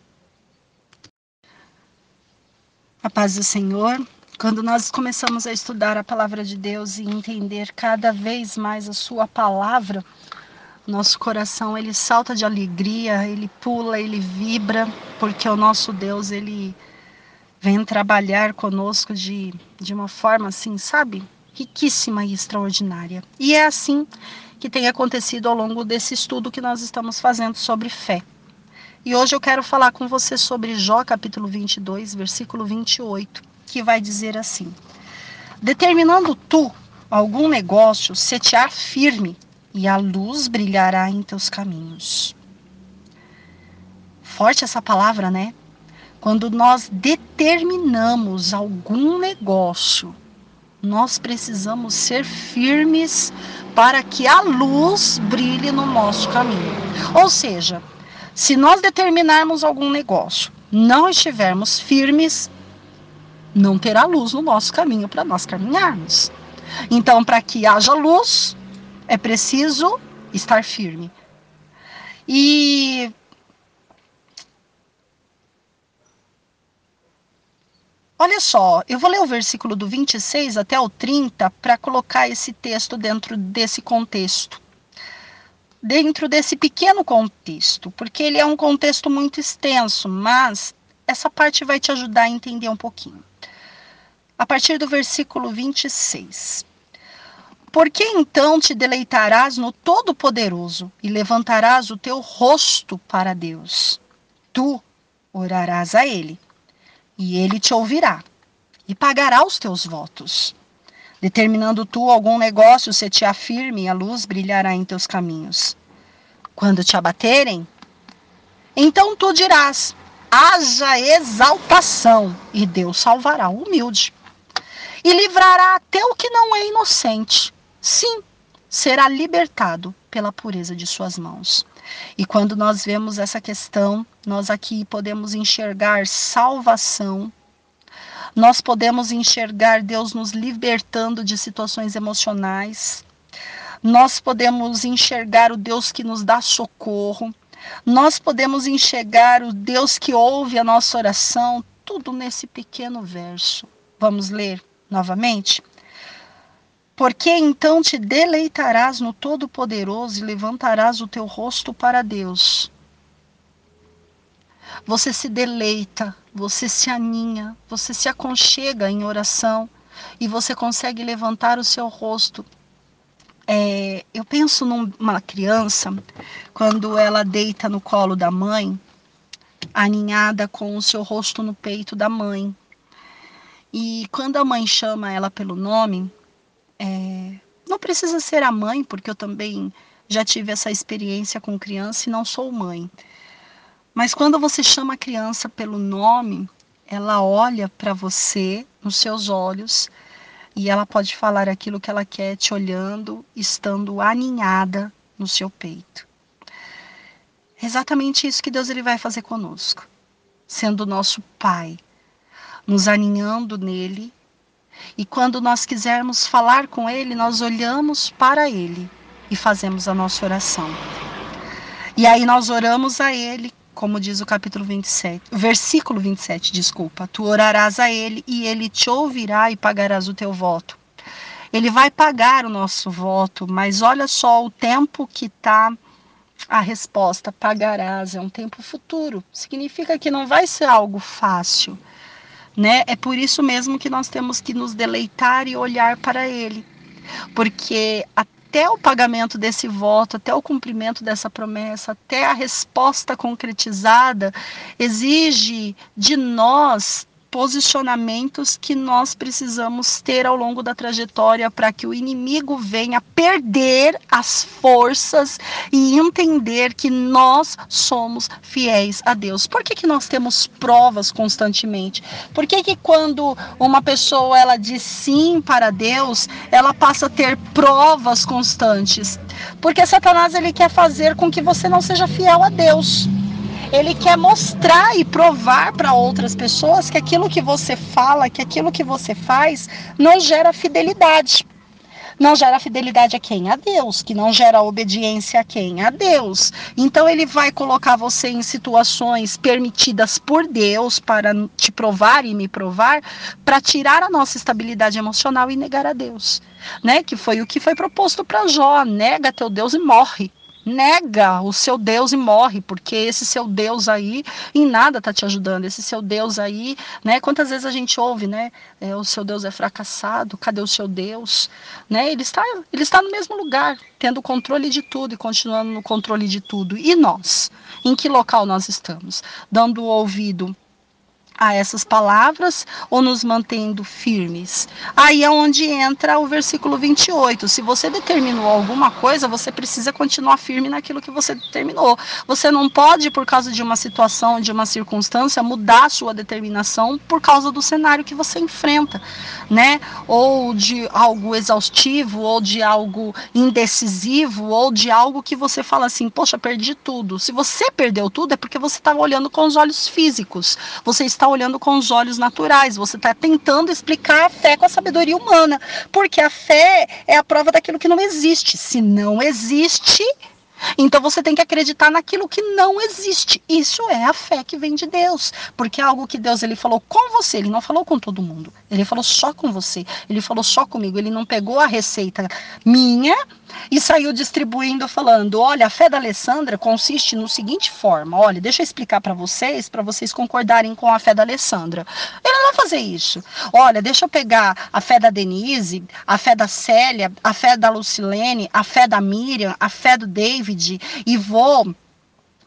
A: A paz do Senhor. Quando nós começamos a estudar a palavra de Deus e entender cada vez mais a sua palavra, nosso coração ele salta de alegria, ele pula, ele vibra, porque o nosso Deus ele vem trabalhar conosco de, de uma forma assim, sabe? Riquíssima e extraordinária. E é assim que tem acontecido ao longo desse estudo que nós estamos fazendo sobre fé. E hoje eu quero falar com você sobre Jó capítulo 22, versículo 28, que vai dizer assim: Determinando tu algum negócio, setear firme, e a luz brilhará em teus caminhos. Forte essa palavra, né? Quando nós determinamos algum negócio, nós precisamos ser firmes para que a luz brilhe no nosso caminho. Ou seja, se nós determinarmos algum negócio, não estivermos firmes, não terá luz no nosso caminho para nós caminharmos. Então, para que haja luz, é preciso estar firme. E Olha só, eu vou ler o versículo do 26 até o 30 para colocar esse texto dentro desse contexto. Dentro desse pequeno contexto, porque ele é um contexto muito extenso, mas essa parte vai te ajudar a entender um pouquinho. A partir do versículo 26. Por que então te deleitarás no Todo-Poderoso e levantarás o teu rosto para Deus? Tu orarás a Ele e ele te ouvirá e pagará os teus votos. Determinando tu algum negócio, se te afirme, a luz brilhará em teus caminhos. Quando te abaterem, então tu dirás: haja exaltação, e Deus salvará o humilde. E livrará até o que não é inocente. Sim, será libertado pela pureza de suas mãos. E quando nós vemos essa questão, nós aqui podemos enxergar salvação, nós podemos enxergar Deus nos libertando de situações emocionais, nós podemos enxergar o Deus que nos dá socorro, nós podemos enxergar o Deus que ouve a nossa oração, tudo nesse pequeno verso. Vamos ler novamente? Porque então te deleitarás no Todo-Poderoso e levantarás o teu rosto para Deus. Você se deleita, você se aninha, você se aconchega em oração e você consegue levantar o seu rosto. É, eu penso numa criança, quando ela deita no colo da mãe, aninhada com o seu rosto no peito da mãe. E quando a mãe chama ela pelo nome, é, não precisa ser a mãe, porque eu também já tive essa experiência com criança e não sou mãe. Mas quando você chama a criança pelo nome, ela olha para você nos seus olhos e ela pode falar aquilo que ela quer te olhando, estando aninhada no seu peito. É exatamente isso que Deus ele vai fazer conosco, sendo nosso Pai, nos aninhando nele. E quando nós quisermos falar com ele, nós olhamos para ele e fazemos a nossa oração. E aí nós oramos a ele como diz o capítulo 27, versículo 27, desculpa. Tu orarás a ele e ele te ouvirá e pagarás o teu voto. Ele vai pagar o nosso voto, mas olha só o tempo que está a resposta, pagarás, é um tempo futuro. Significa que não vai ser algo fácil, né? É por isso mesmo que nós temos que nos deleitar e olhar para ele. Porque até o pagamento desse voto, até o cumprimento dessa promessa, até a resposta concretizada, exige de nós posicionamentos que nós precisamos ter ao longo da trajetória para que o inimigo venha perder as forças e entender que nós somos fiéis a Deus. Por que, que nós temos provas constantemente? Por que, que quando uma pessoa ela diz sim para Deus, ela passa a ter provas constantes? Porque Satanás ele quer fazer com que você não seja fiel a Deus ele quer mostrar e provar para outras pessoas que aquilo que você fala, que aquilo que você faz, não gera fidelidade. Não gera fidelidade a quem? A Deus. Que não gera obediência a quem? A Deus. Então ele vai colocar você em situações permitidas por Deus para te provar e me provar, para tirar a nossa estabilidade emocional e negar a Deus. Né? Que foi o que foi proposto para Jó. Nega teu Deus e morre nega o seu Deus e morre, porque esse seu Deus aí em nada está te ajudando. Esse seu Deus aí, né? Quantas vezes a gente ouve, né? É, o seu Deus é fracassado, cadê o seu Deus? Né? Ele está, ele está no mesmo lugar, tendo controle de tudo e continuando no controle de tudo. E nós? Em que local nós estamos? Dando ouvido a essas palavras ou nos mantendo firmes? Aí é onde entra o versículo 28. Se você determinou alguma coisa, você precisa continuar firme naquilo que você determinou. Você não pode, por causa de uma situação, de uma circunstância, mudar sua determinação por causa do cenário que você enfrenta, né? Ou de algo exaustivo, ou de algo indecisivo, ou de algo que você fala assim: poxa, perdi tudo. Se você perdeu tudo, é porque você está olhando com os olhos físicos. Você está está olhando com os olhos naturais, você está tentando explicar a fé com a sabedoria humana, porque a fé é a prova daquilo que não existe. Se não existe, então você tem que acreditar naquilo que não existe. Isso é a fé que vem de Deus, porque é algo que Deus ele falou com você, ele não falou com todo mundo. Ele falou só com você, ele falou só comigo, ele não pegou a receita minha e saiu distribuindo falando: "Olha, a fé da Alessandra consiste no seguinte forma, olha, deixa eu explicar para vocês, para vocês concordarem com a fé da Alessandra". Ele não vai fazer isso. Olha, deixa eu pegar a fé da Denise, a fé da Célia, a fé da Lucilene, a fé da Miriam, a fé do David e vou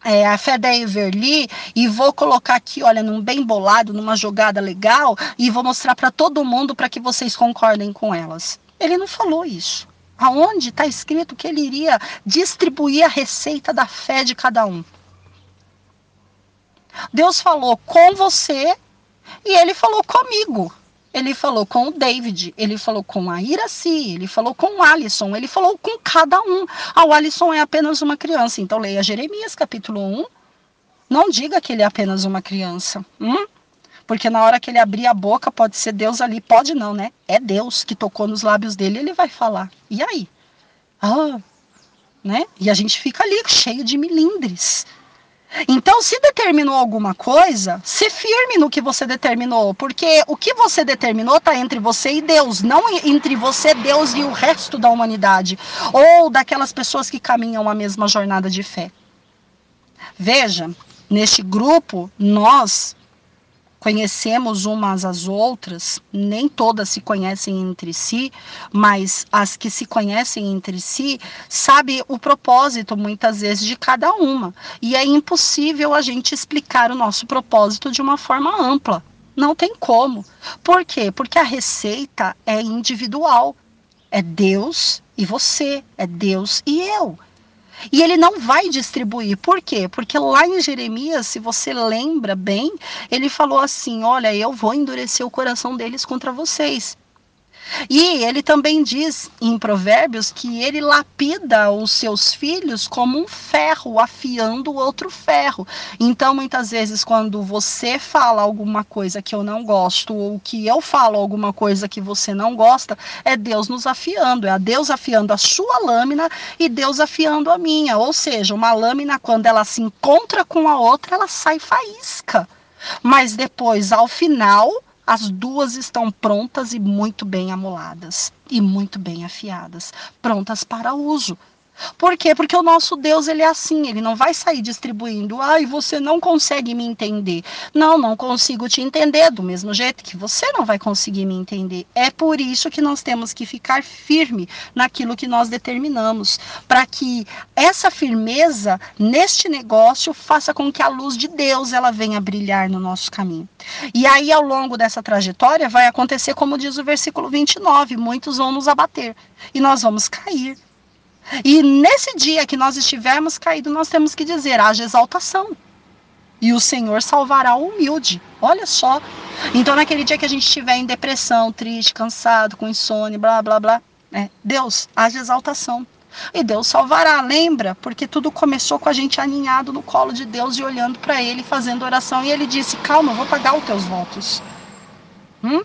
A: é, a fé da Everly e vou colocar aqui, olha, num bem bolado, numa jogada legal e vou mostrar para todo mundo para que vocês concordem com elas. Ele não falou isso aonde está escrito que ele iria distribuir a receita da fé de cada um. Deus falou com você e ele falou comigo. Ele falou com o David, ele falou com a Iraci, ele falou com o Alisson, ele falou com cada um. Ah, o Alisson é apenas uma criança, então leia Jeremias capítulo 1. Não diga que ele é apenas uma criança. Hum? Porque na hora que ele abrir a boca, pode ser Deus ali, pode não, né? É Deus que tocou nos lábios dele, ele vai falar. E aí? Ah, né? E a gente fica ali cheio de milindres. Então, se determinou alguma coisa, se firme no que você determinou, porque o que você determinou está entre você e Deus, não entre você, Deus e o resto da humanidade, ou daquelas pessoas que caminham a mesma jornada de fé. Veja, neste grupo, nós conhecemos umas às outras, nem todas se conhecem entre si, mas as que se conhecem entre si sabe o propósito muitas vezes de cada uma. E é impossível a gente explicar o nosso propósito de uma forma ampla. Não tem como. Por quê? Porque a receita é individual. É Deus e você, é Deus e eu. E ele não vai distribuir. Por quê? Porque lá em Jeremias, se você lembra bem, ele falou assim: Olha, eu vou endurecer o coração deles contra vocês. E ele também diz em Provérbios que ele lapida os seus filhos como um ferro, afiando outro ferro. Então, muitas vezes, quando você fala alguma coisa que eu não gosto, ou que eu falo alguma coisa que você não gosta, é Deus nos afiando, é a Deus afiando a sua lâmina e Deus afiando a minha. Ou seja, uma lâmina, quando ela se encontra com a outra, ela sai faísca. Mas depois, ao final, as duas estão prontas e muito bem amoladas e muito bem afiadas, prontas para uso. Por quê? Porque o nosso Deus, ele é assim, ele não vai sair distribuindo, ai, você não consegue me entender. Não, não consigo te entender do mesmo jeito que você não vai conseguir me entender. É por isso que nós temos que ficar firme naquilo que nós determinamos, para que essa firmeza neste negócio faça com que a luz de Deus ela venha brilhar no nosso caminho. E aí ao longo dessa trajetória vai acontecer como diz o versículo 29, muitos vão nos abater e nós vamos cair e nesse dia que nós estivermos caídos, nós temos que dizer: haja exaltação. E o Senhor salvará o humilde. Olha só. Então, naquele dia que a gente estiver em depressão, triste, cansado, com insônia, blá, blá, blá, né? Deus, haja exaltação. E Deus salvará, lembra? Porque tudo começou com a gente aninhado no colo de Deus e olhando para Ele, fazendo oração. E Ele disse: Calma, eu vou pagar os teus votos. Hum?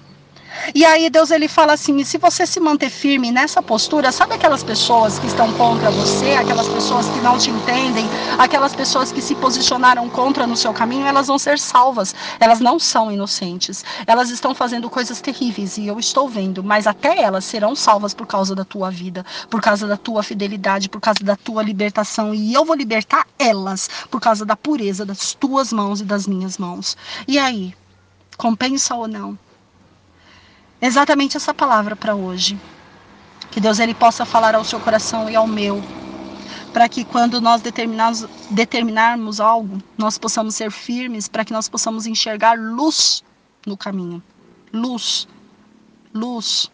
A: E aí Deus ele fala assim: se você se manter firme nessa postura, sabe aquelas pessoas que estão contra você, aquelas pessoas que não te entendem, aquelas pessoas que se posicionaram contra no seu caminho, elas vão ser salvas. Elas não são inocentes. Elas estão fazendo coisas terríveis e eu estou vendo, mas até elas serão salvas por causa da tua vida, por causa da tua fidelidade, por causa da tua libertação e eu vou libertar elas por causa da pureza das tuas mãos e das minhas mãos. E aí, compensa ou não? Exatamente essa palavra para hoje. Que Deus ele possa falar ao seu coração e ao meu, para que quando nós determinarmos, determinarmos algo, nós possamos ser firmes, para que nós possamos enxergar luz no caminho. Luz. Luz.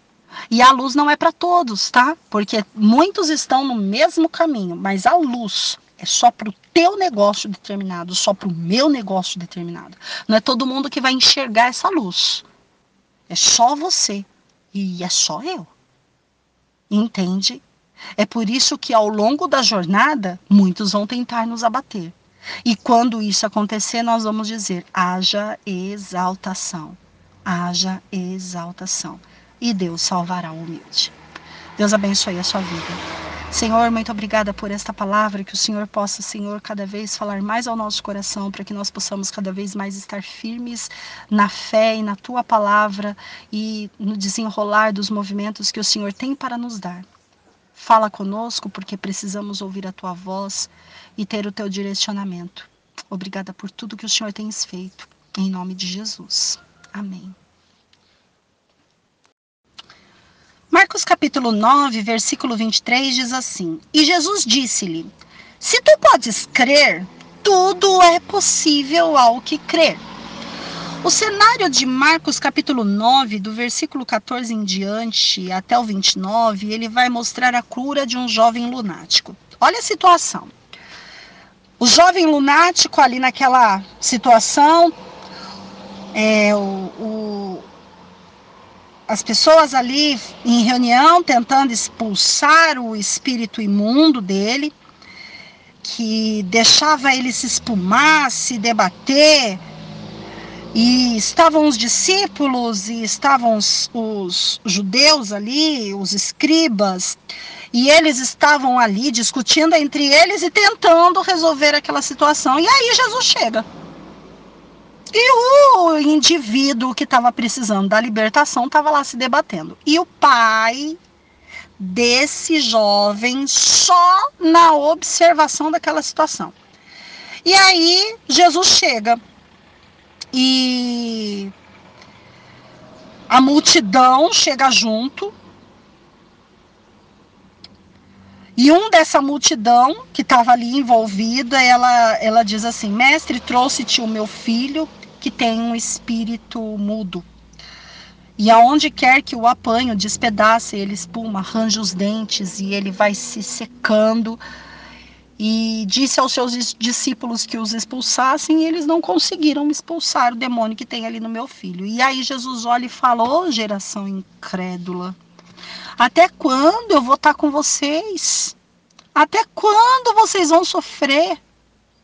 A: E a luz não é para todos, tá? Porque muitos estão no mesmo caminho, mas a luz é só para o teu negócio determinado, só para o meu negócio determinado. Não é todo mundo que vai enxergar essa luz. É só você e é só eu. Entende? É por isso que ao longo da jornada, muitos vão tentar nos abater. E quando isso acontecer, nós vamos dizer: haja exaltação. Haja exaltação. E Deus salvará o humilde. Deus abençoe a sua vida. Senhor, muito obrigada por esta palavra, que o Senhor possa, Senhor, cada vez falar mais ao nosso coração, para que nós possamos cada vez mais estar firmes na fé e na tua palavra e no desenrolar dos movimentos que o Senhor tem para nos dar. Fala conosco, porque precisamos ouvir a tua voz e ter o teu direcionamento. Obrigada por tudo que o Senhor tem feito. Em nome de Jesus. Amém. Marcos capítulo 9, versículo 23 diz assim: E Jesus disse-lhe: Se tu podes crer, tudo é possível ao que crer. O cenário de Marcos capítulo 9, do versículo 14 em diante até o 29, ele vai mostrar a cura de um jovem lunático. Olha a situação. O jovem lunático ali naquela situação, é, o, o, as pessoas ali em reunião tentando expulsar o espírito imundo dele, que deixava ele se espumar, se debater. E estavam os discípulos e estavam os, os judeus ali, os escribas, e eles estavam ali discutindo entre eles e tentando resolver aquela situação. E aí Jesus chega. E o indivíduo que estava precisando da libertação estava lá se debatendo. E o pai desse jovem só na observação daquela situação. E aí Jesus chega e a multidão chega junto. E um dessa multidão que estava ali envolvida, ela, ela diz assim: Mestre, trouxe-te o meu filho que tem um espírito mudo. E aonde quer que o apanho, despedaça, ele espuma, arranja os dentes e ele vai se secando. e disse aos seus discípulos que os expulsassem, e eles não conseguiram expulsar o demônio que tem ali no meu filho. E aí Jesus olha e fala: Ô oh, geração incrédula, até quando eu vou estar com vocês? Até quando vocês vão sofrer?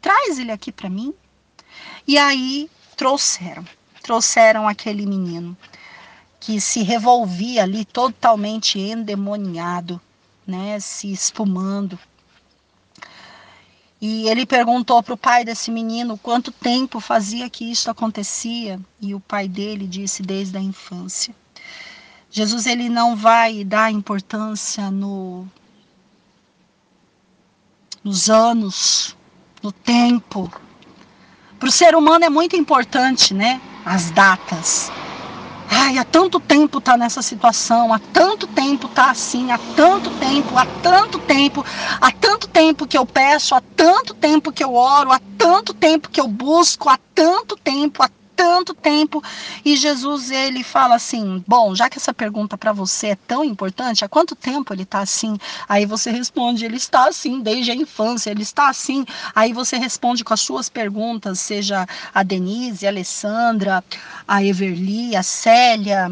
A: Traz ele aqui para mim. E aí trouxeram, trouxeram aquele menino que se revolvia ali totalmente endemoniado, né, se espumando. E ele perguntou para o pai desse menino quanto tempo fazia que isso acontecia, e o pai dele disse desde a infância. Jesus ele não vai dar importância no nos anos, no tempo. Para o ser humano é muito importante, né? As datas. Ai, há tanto tempo tá nessa situação, há tanto tempo tá assim, há tanto tempo, há tanto tempo, há tanto tempo que eu peço, há tanto tempo que eu oro, há tanto tempo que eu busco, há tanto tempo, há tanto tempo. E Jesus ele fala assim: "Bom, já que essa pergunta para você é tão importante, há quanto tempo ele está assim?" Aí você responde: "Ele está assim desde a infância, ele está assim". Aí você responde com as suas perguntas, seja a Denise, a Alessandra, a Everly, a Célia,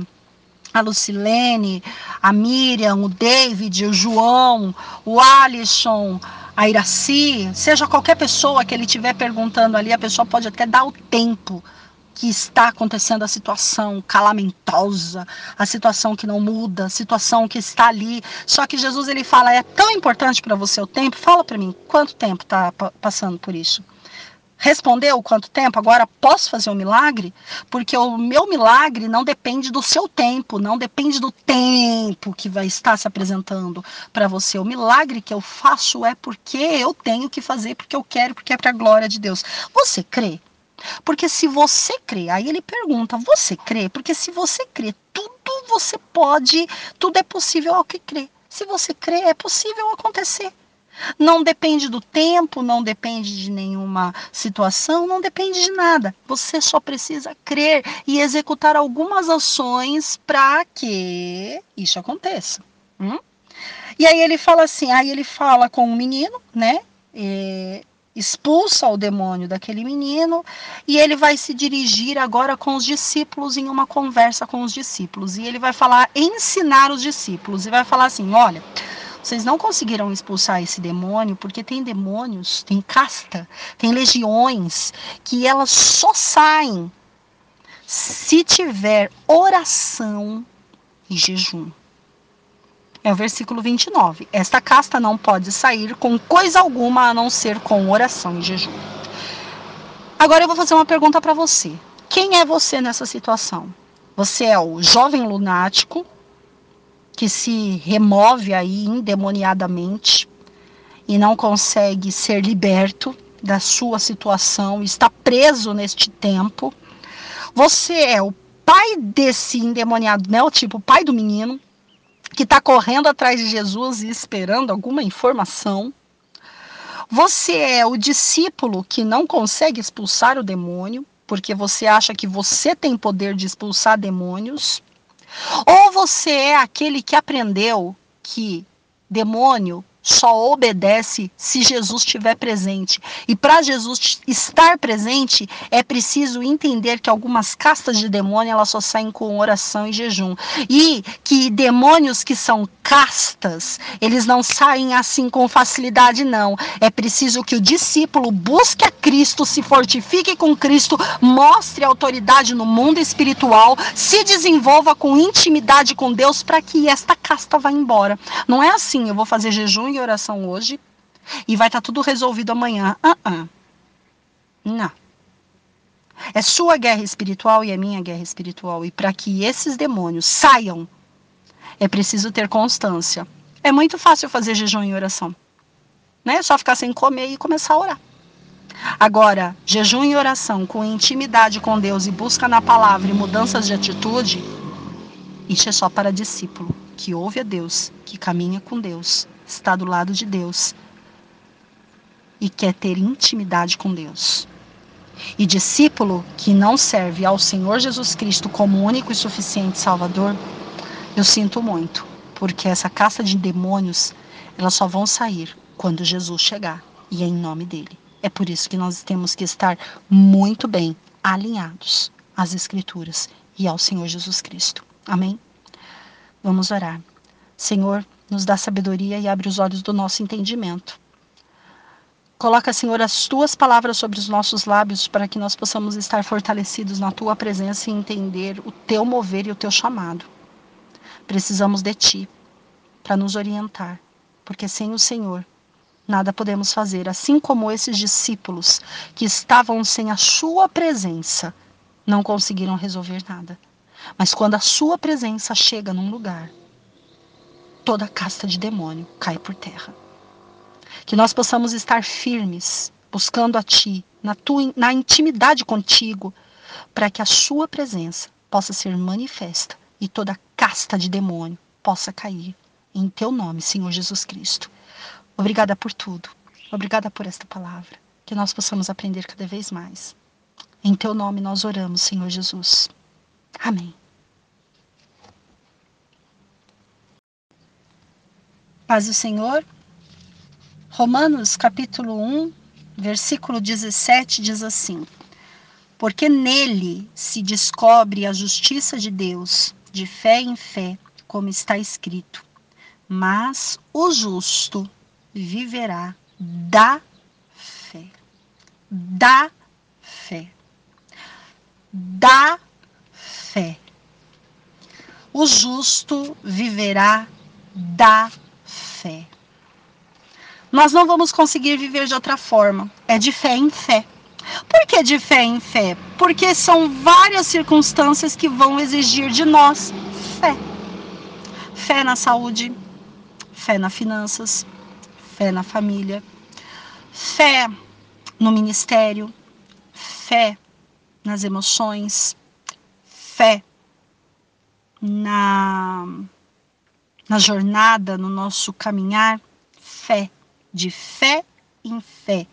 A: a Lucilene, a Miriam, o David, o João, o Alisson, a Iraci, seja qualquer pessoa que ele estiver perguntando ali, a pessoa pode até dar o tempo que está acontecendo a situação calamentosa, a situação que não muda, a situação que está ali. Só que Jesus ele fala: é tão importante para você o tempo. Fala para mim, quanto tempo está passando por isso? Respondeu quanto tempo? Agora posso fazer um milagre? Porque o meu milagre não depende do seu tempo, não depende do tempo que vai estar se apresentando para você. O milagre que eu faço é porque eu tenho que fazer, porque eu quero, porque é para a glória de Deus. Você crê? Porque se você crê, aí ele pergunta: você crê? Porque se você crê, tudo você pode, tudo é possível ao que crê. Se você crê, é possível acontecer. Não depende do tempo, não depende de nenhuma situação, não depende de nada. Você só precisa crer e executar algumas ações para que isso aconteça. Hum? E aí ele fala assim, aí ele fala com o menino, né? E expulsa o demônio daquele menino e ele vai se dirigir agora com os discípulos em uma conversa com os discípulos. E ele vai falar ensinar os discípulos. E vai falar assim olha vocês não conseguiram expulsar esse demônio porque tem demônios tem casta tem legiões que elas só saem se tiver oração e jejum é o versículo 29. Esta casta não pode sair com coisa alguma a não ser com oração e jejum. Agora eu vou fazer uma pergunta para você. Quem é você nessa situação? Você é o jovem lunático que se remove aí endemoniadamente e não consegue ser liberto da sua situação, está preso neste tempo. Você é o pai desse endemoniado, né? O tipo, o pai do menino, que está correndo atrás de Jesus e esperando alguma informação. Você é o discípulo que não consegue expulsar o demônio, porque você acha que você tem poder de expulsar demônios. Ou você é aquele que aprendeu que demônio só obedece se Jesus estiver presente. E para Jesus estar presente, é preciso entender que algumas castas de demônio elas só saem com oração e jejum. E que demônios que são castas, eles não saem assim com facilidade, não. É preciso que o discípulo busque a Cristo, se fortifique com Cristo, mostre autoridade no mundo espiritual, se desenvolva com intimidade com Deus para que esta casta vá embora. Não é assim, eu vou fazer jejum e oração hoje e vai estar tá tudo resolvido amanhã. Uh -uh. Não. É sua guerra espiritual e é minha guerra espiritual. E para que esses demônios saiam, é preciso ter constância. É muito fácil fazer jejum e oração. Né? É só ficar sem comer e começar a orar. Agora, jejum e oração com intimidade com Deus e busca na palavra e mudanças de atitude, isso é só para discípulo que ouve a Deus, que caminha com Deus está do lado de Deus e quer ter intimidade com Deus. E discípulo que não serve ao Senhor Jesus Cristo como único e suficiente Salvador, eu sinto muito, porque essa caça de demônios, elas só vão sair quando Jesus chegar. e em nome dele. É por isso que nós temos que estar muito bem alinhados às Escrituras e ao Senhor Jesus Cristo. Amém? Vamos orar. Senhor, nos dá sabedoria e abre os olhos do nosso entendimento. Coloca, Senhor, as tuas palavras sobre os nossos lábios para que nós possamos estar fortalecidos na tua presença e entender o teu mover e o teu chamado. Precisamos de ti para nos orientar, porque sem o Senhor nada podemos fazer, assim como esses discípulos que estavam sem a sua presença não conseguiram resolver nada. Mas quando a sua presença chega num lugar, toda casta de demônio cai por terra. Que nós possamos estar firmes, buscando a Ti, na, tua, na intimidade contigo, para que a Sua presença possa ser manifesta e toda casta de demônio possa cair. Em Teu nome, Senhor Jesus Cristo. Obrigada por tudo. Obrigada por esta palavra. Que nós possamos aprender cada vez mais. Em Teu nome nós oramos, Senhor Jesus. Amém. Paz do Senhor. Romanos capítulo 1, versículo 17 diz assim: Porque nele se descobre a justiça de Deus, de fé em fé, como está escrito. Mas o justo viverá da fé. Da fé. Da fé. O justo viverá da fé. Nós não vamos conseguir viver de outra forma. É de fé em fé. Por que de fé em fé? Porque são várias circunstâncias que vão exigir de nós fé. Fé na saúde, fé nas finanças, fé na família, fé no ministério, fé nas emoções, fé na, na jornada, no nosso caminhar, fé, de fé em fé.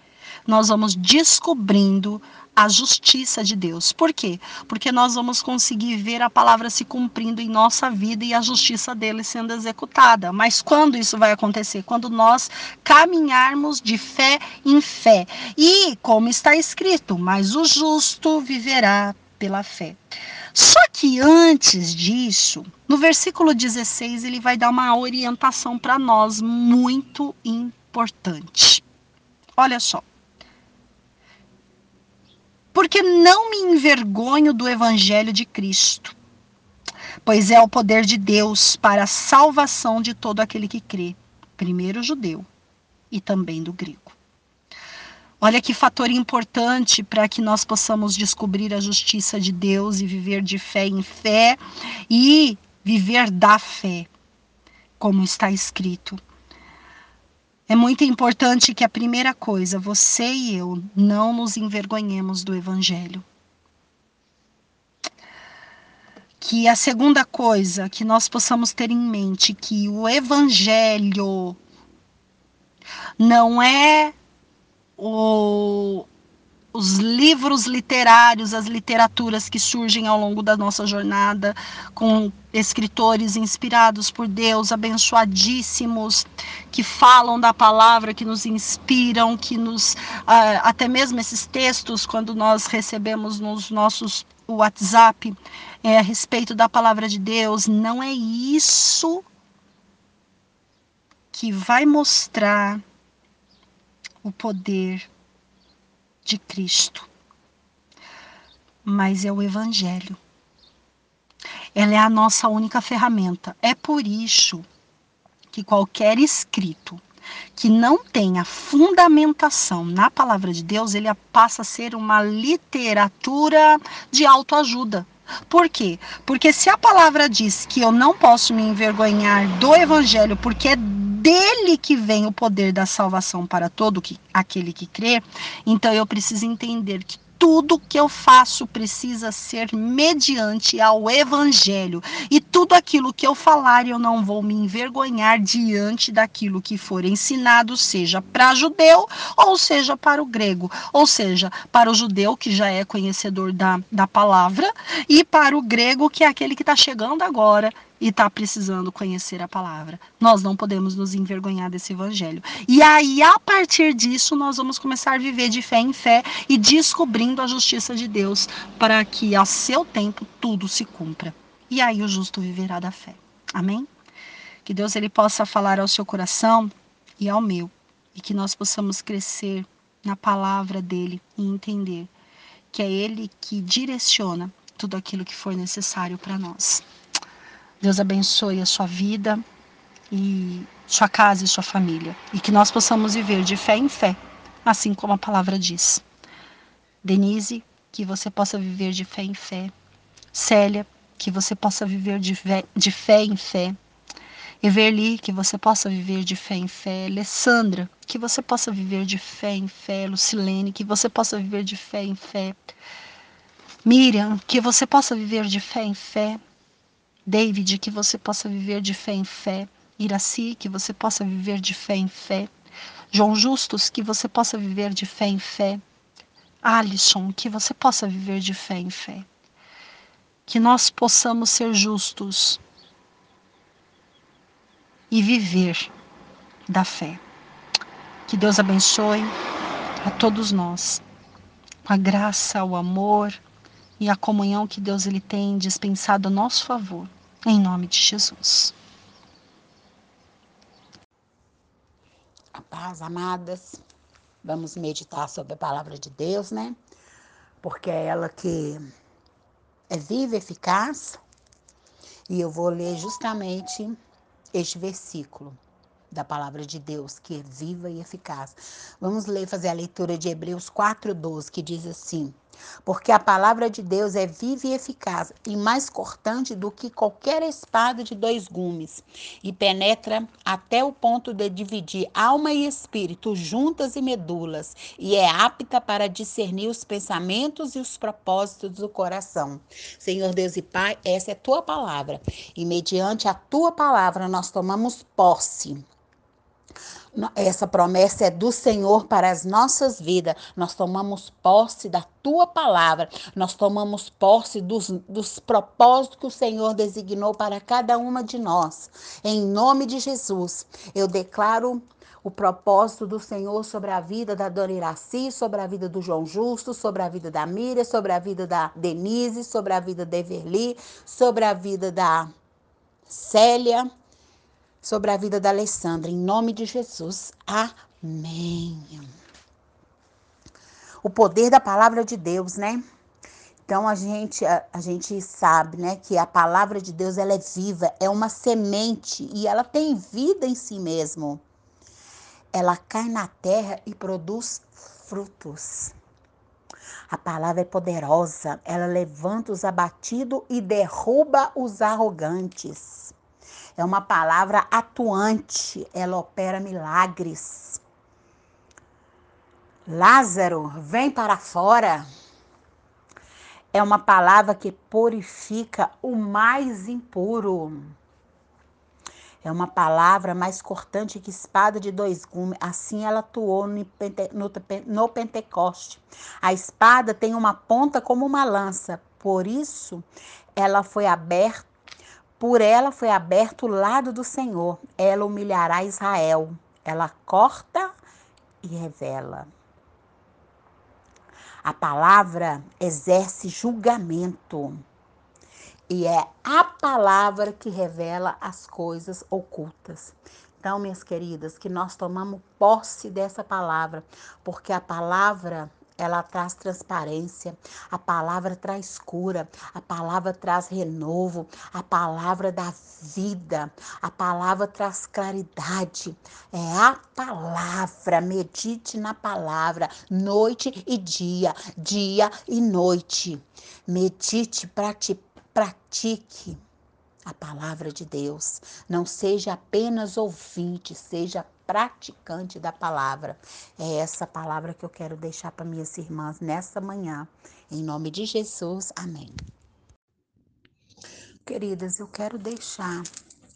A: Nós vamos descobrindo a justiça de Deus. Por quê? Porque nós vamos conseguir ver a palavra se cumprindo em nossa vida e a justiça dele sendo executada. Mas quando isso vai acontecer? Quando nós caminharmos de fé em fé. E, como está escrito, mas o justo viverá pela fé. Só que antes disso, no versículo 16, ele vai dar uma orientação para nós muito importante. Olha só porque não me envergonho do evangelho de Cristo, pois é o poder de Deus para a salvação de todo aquele que crê, primeiro judeu e também do grego. Olha que fator importante para que nós possamos descobrir a justiça de Deus e viver de fé em fé e viver da fé, como está escrito. É muito importante que a primeira coisa, você e eu, não nos envergonhemos do Evangelho. Que a segunda coisa, que nós possamos ter em mente que o Evangelho não é o, os livros literários, as literaturas que surgem ao longo da nossa jornada, com escritores inspirados por Deus, abençoadíssimos, que falam da palavra, que nos inspiram, que nos. Uh, até mesmo esses textos, quando nós recebemos nos nossos WhatsApp é, a respeito da palavra de Deus, não é isso que vai mostrar o poder de Cristo, mas é o Evangelho. Ela é a nossa única ferramenta. É por isso que qualquer escrito que não tenha fundamentação na palavra de Deus, ele passa a ser uma literatura de autoajuda. Por quê? Porque se a palavra diz que eu não posso me envergonhar do evangelho porque é dele que vem o poder da salvação para todo que, aquele que crê, então eu preciso entender que tudo que eu faço precisa ser mediante ao evangelho. E tudo aquilo que eu falar, eu não vou me envergonhar diante daquilo que for ensinado, seja para judeu ou seja para o grego. Ou seja, para o judeu, que já é conhecedor da, da palavra, e para o grego, que é aquele que está chegando agora e está precisando conhecer a palavra. Nós não podemos nos envergonhar desse evangelho. E aí, a partir disso, nós vamos começar a viver de fé em fé e descobrindo a justiça de Deus para que a seu tempo tudo se cumpra. E aí o justo viverá da fé. Amém? Que Deus ele possa falar ao seu coração e ao meu, e que nós possamos crescer na palavra dele e entender que é ele que direciona tudo aquilo que for necessário para nós. Deus abençoe a sua vida e sua casa e sua família. E que nós possamos viver de fé em fé, assim como a palavra diz. Denise, que você possa viver de fé em fé. Célia, que você possa viver de fé, de fé em fé. Everly, que você possa viver de fé em fé. Alessandra, que você possa viver de fé em fé. Lucilene, que você possa viver de fé em fé. Miriam, que você possa viver de fé em fé. David, que você possa viver de fé em fé. Iraci, que você possa viver de fé em fé. João Justus, que você possa viver de fé em fé. Alisson, que você possa viver de fé em fé. Que nós possamos ser justos e viver da fé. Que Deus abençoe a todos nós. A graça, o amor e a comunhão que Deus ele tem dispensado a nosso favor em nome de Jesus.
B: A paz, amadas. Vamos meditar sobre a palavra de Deus, né? Porque é ela que é viva, eficaz. E eu vou ler justamente este versículo da palavra de Deus, que é viva e eficaz. Vamos ler, fazer a leitura de Hebreus 4:12, que diz assim: porque a palavra de Deus é viva e eficaz e mais cortante do que qualquer espada de dois gumes, e penetra até o ponto de dividir alma e espírito, juntas e medulas, e é apta para discernir os pensamentos e os propósitos do coração. Senhor Deus e Pai, essa é tua palavra, e mediante a tua palavra nós tomamos posse essa promessa é do Senhor para as nossas vidas. Nós tomamos posse da tua palavra, nós tomamos posse dos, dos propósitos que o Senhor designou para cada uma de nós. Em nome de Jesus, eu declaro o propósito do Senhor sobre a vida da Dona Iraci, sobre a vida do João Justo, sobre a vida da Miriam, sobre a vida da Denise, sobre a vida da Everly, sobre a vida da Célia sobre a vida da Alessandra, em nome de Jesus. Amém. O poder da palavra de Deus, né? Então a gente a, a, gente sabe, né, que a palavra de Deus ela é viva, é uma semente e ela tem vida em si mesmo. Ela cai na terra e produz frutos. A palavra é poderosa, ela levanta os abatidos e derruba os arrogantes. É uma palavra atuante, ela opera milagres. Lázaro, vem para fora. É uma palavra que purifica o mais impuro. É uma palavra mais cortante que espada de dois gumes. Assim ela atuou no, no, no Pentecoste. A espada tem uma ponta como uma lança. Por isso, ela foi aberta por ela foi aberto o lado do Senhor. Ela humilhará Israel. Ela corta e revela. A palavra exerce julgamento. E é a palavra que revela as coisas ocultas. Então, minhas queridas, que nós tomamos posse dessa palavra, porque a palavra ela traz transparência, a palavra traz cura, a palavra traz renovo, a palavra dá vida, a palavra traz claridade. É a palavra, medite na palavra, noite e dia, dia e noite. Medite, pratique a palavra de Deus. Não seja apenas ouvinte, seja praticante da palavra. É essa palavra que eu quero deixar para minhas irmãs nessa manhã. Em nome de Jesus, amém. Queridas, eu quero deixar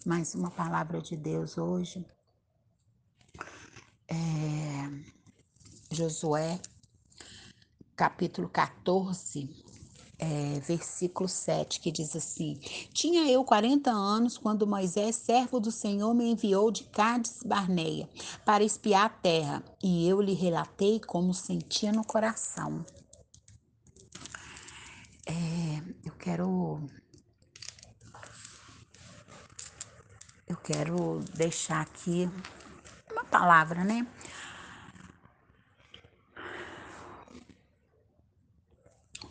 B: mais uma palavra de Deus hoje. É, Josué, capítulo 14, é, versículo 7, que diz assim: Tinha eu 40 anos quando Moisés, servo do Senhor, me enviou de Cádiz Barneia para espiar a terra, e eu lhe relatei como sentia no coração. É, eu quero. Eu quero deixar aqui uma palavra, né?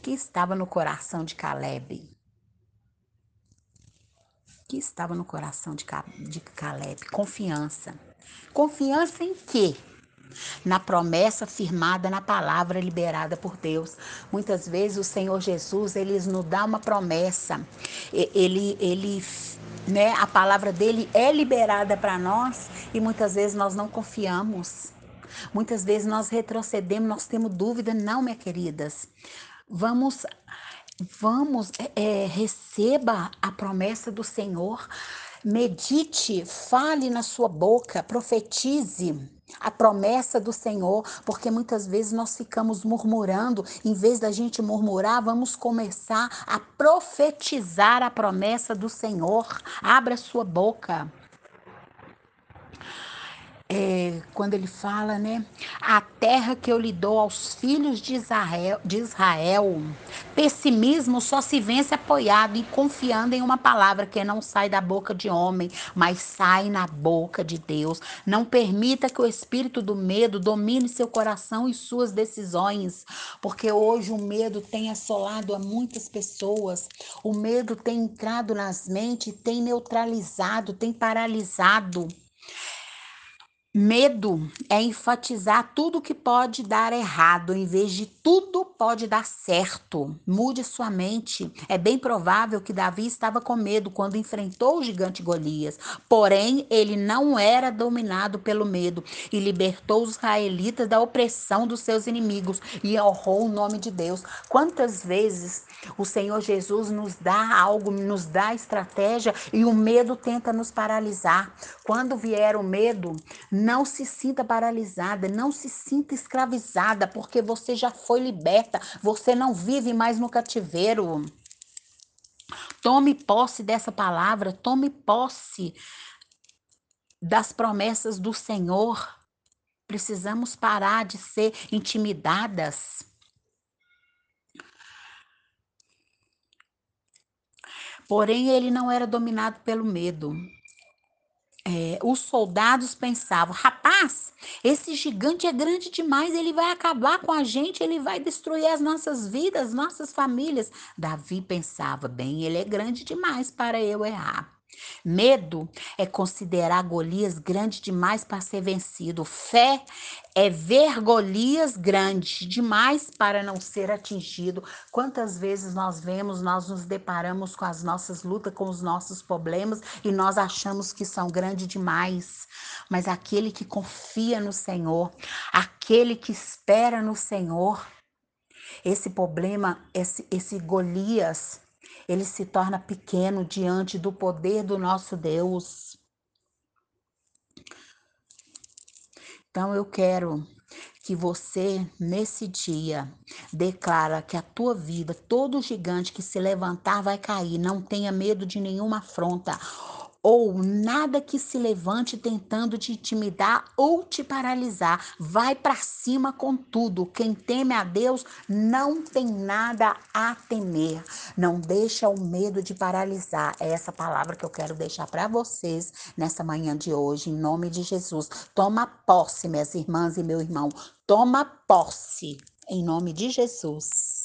B: Que estava no coração de Caleb? Que estava no coração de, de Caleb? Confiança. Confiança em quê? Na promessa firmada na palavra liberada por Deus. Muitas vezes o Senhor Jesus, ele nos dá uma promessa. Ele, ele né, a palavra dele é liberada para nós e muitas vezes nós não confiamos. Muitas vezes nós retrocedemos, nós temos dúvida, não, minha queridas. Vamos, vamos, é, é, receba a promessa do Senhor. Medite, fale na sua boca, profetize a promessa do Senhor, porque muitas vezes nós ficamos murmurando, em vez da gente murmurar, vamos começar a profetizar a promessa do Senhor. Abra sua boca é, quando ele fala, né? A terra que eu lhe dou aos filhos de Israel, de Israel. Pessimismo só se vence apoiado e confiando em uma palavra que não sai da boca de homem, mas sai na boca de Deus. Não permita que o espírito do medo domine seu coração e suas decisões, porque hoje o medo tem assolado a muitas pessoas. O medo tem entrado nas mentes, tem neutralizado, tem paralisado. Medo é enfatizar tudo que pode dar errado, em vez de tudo pode dar certo. Mude sua mente. É bem provável que Davi estava com medo quando enfrentou o gigante Golias. Porém, ele não era dominado pelo medo e libertou os israelitas da opressão dos seus inimigos e honrou o nome de Deus. Quantas vezes o Senhor Jesus nos dá algo, nos dá estratégia e o medo tenta nos paralisar. Quando vier o medo, não se sinta paralisada, não se sinta escravizada, porque você já foi liberta, você não vive mais no cativeiro. Tome posse dessa palavra, tome posse das promessas do Senhor. Precisamos parar de ser intimidadas. Porém, ele não era dominado pelo medo é, os soldados pensavam: rapaz, esse gigante é grande demais, ele vai acabar com a gente, ele vai destruir as nossas vidas, nossas famílias. Davi pensava: bem, ele é grande demais para eu errar. Medo é considerar Golias grande demais para ser vencido. Fé é ver Golias grande demais para não ser atingido. Quantas vezes nós vemos, nós nos deparamos com as nossas lutas, com os nossos problemas e nós achamos que são grandes demais. Mas aquele que confia no Senhor, aquele que espera no Senhor, esse problema, esse, esse Golias, ele se torna pequeno diante do poder do nosso Deus. Então eu quero que você nesse dia declara que a tua vida, todo gigante que se levantar vai cair, não tenha medo de nenhuma afronta ou nada que se levante tentando te intimidar ou te paralisar. Vai para cima com tudo. Quem teme a Deus não tem nada a temer. Não deixa o medo de paralisar. É essa palavra que eu quero deixar para vocês nessa manhã de hoje, em nome de Jesus. Toma posse, minhas irmãs e meu irmão. Toma posse, em nome de Jesus.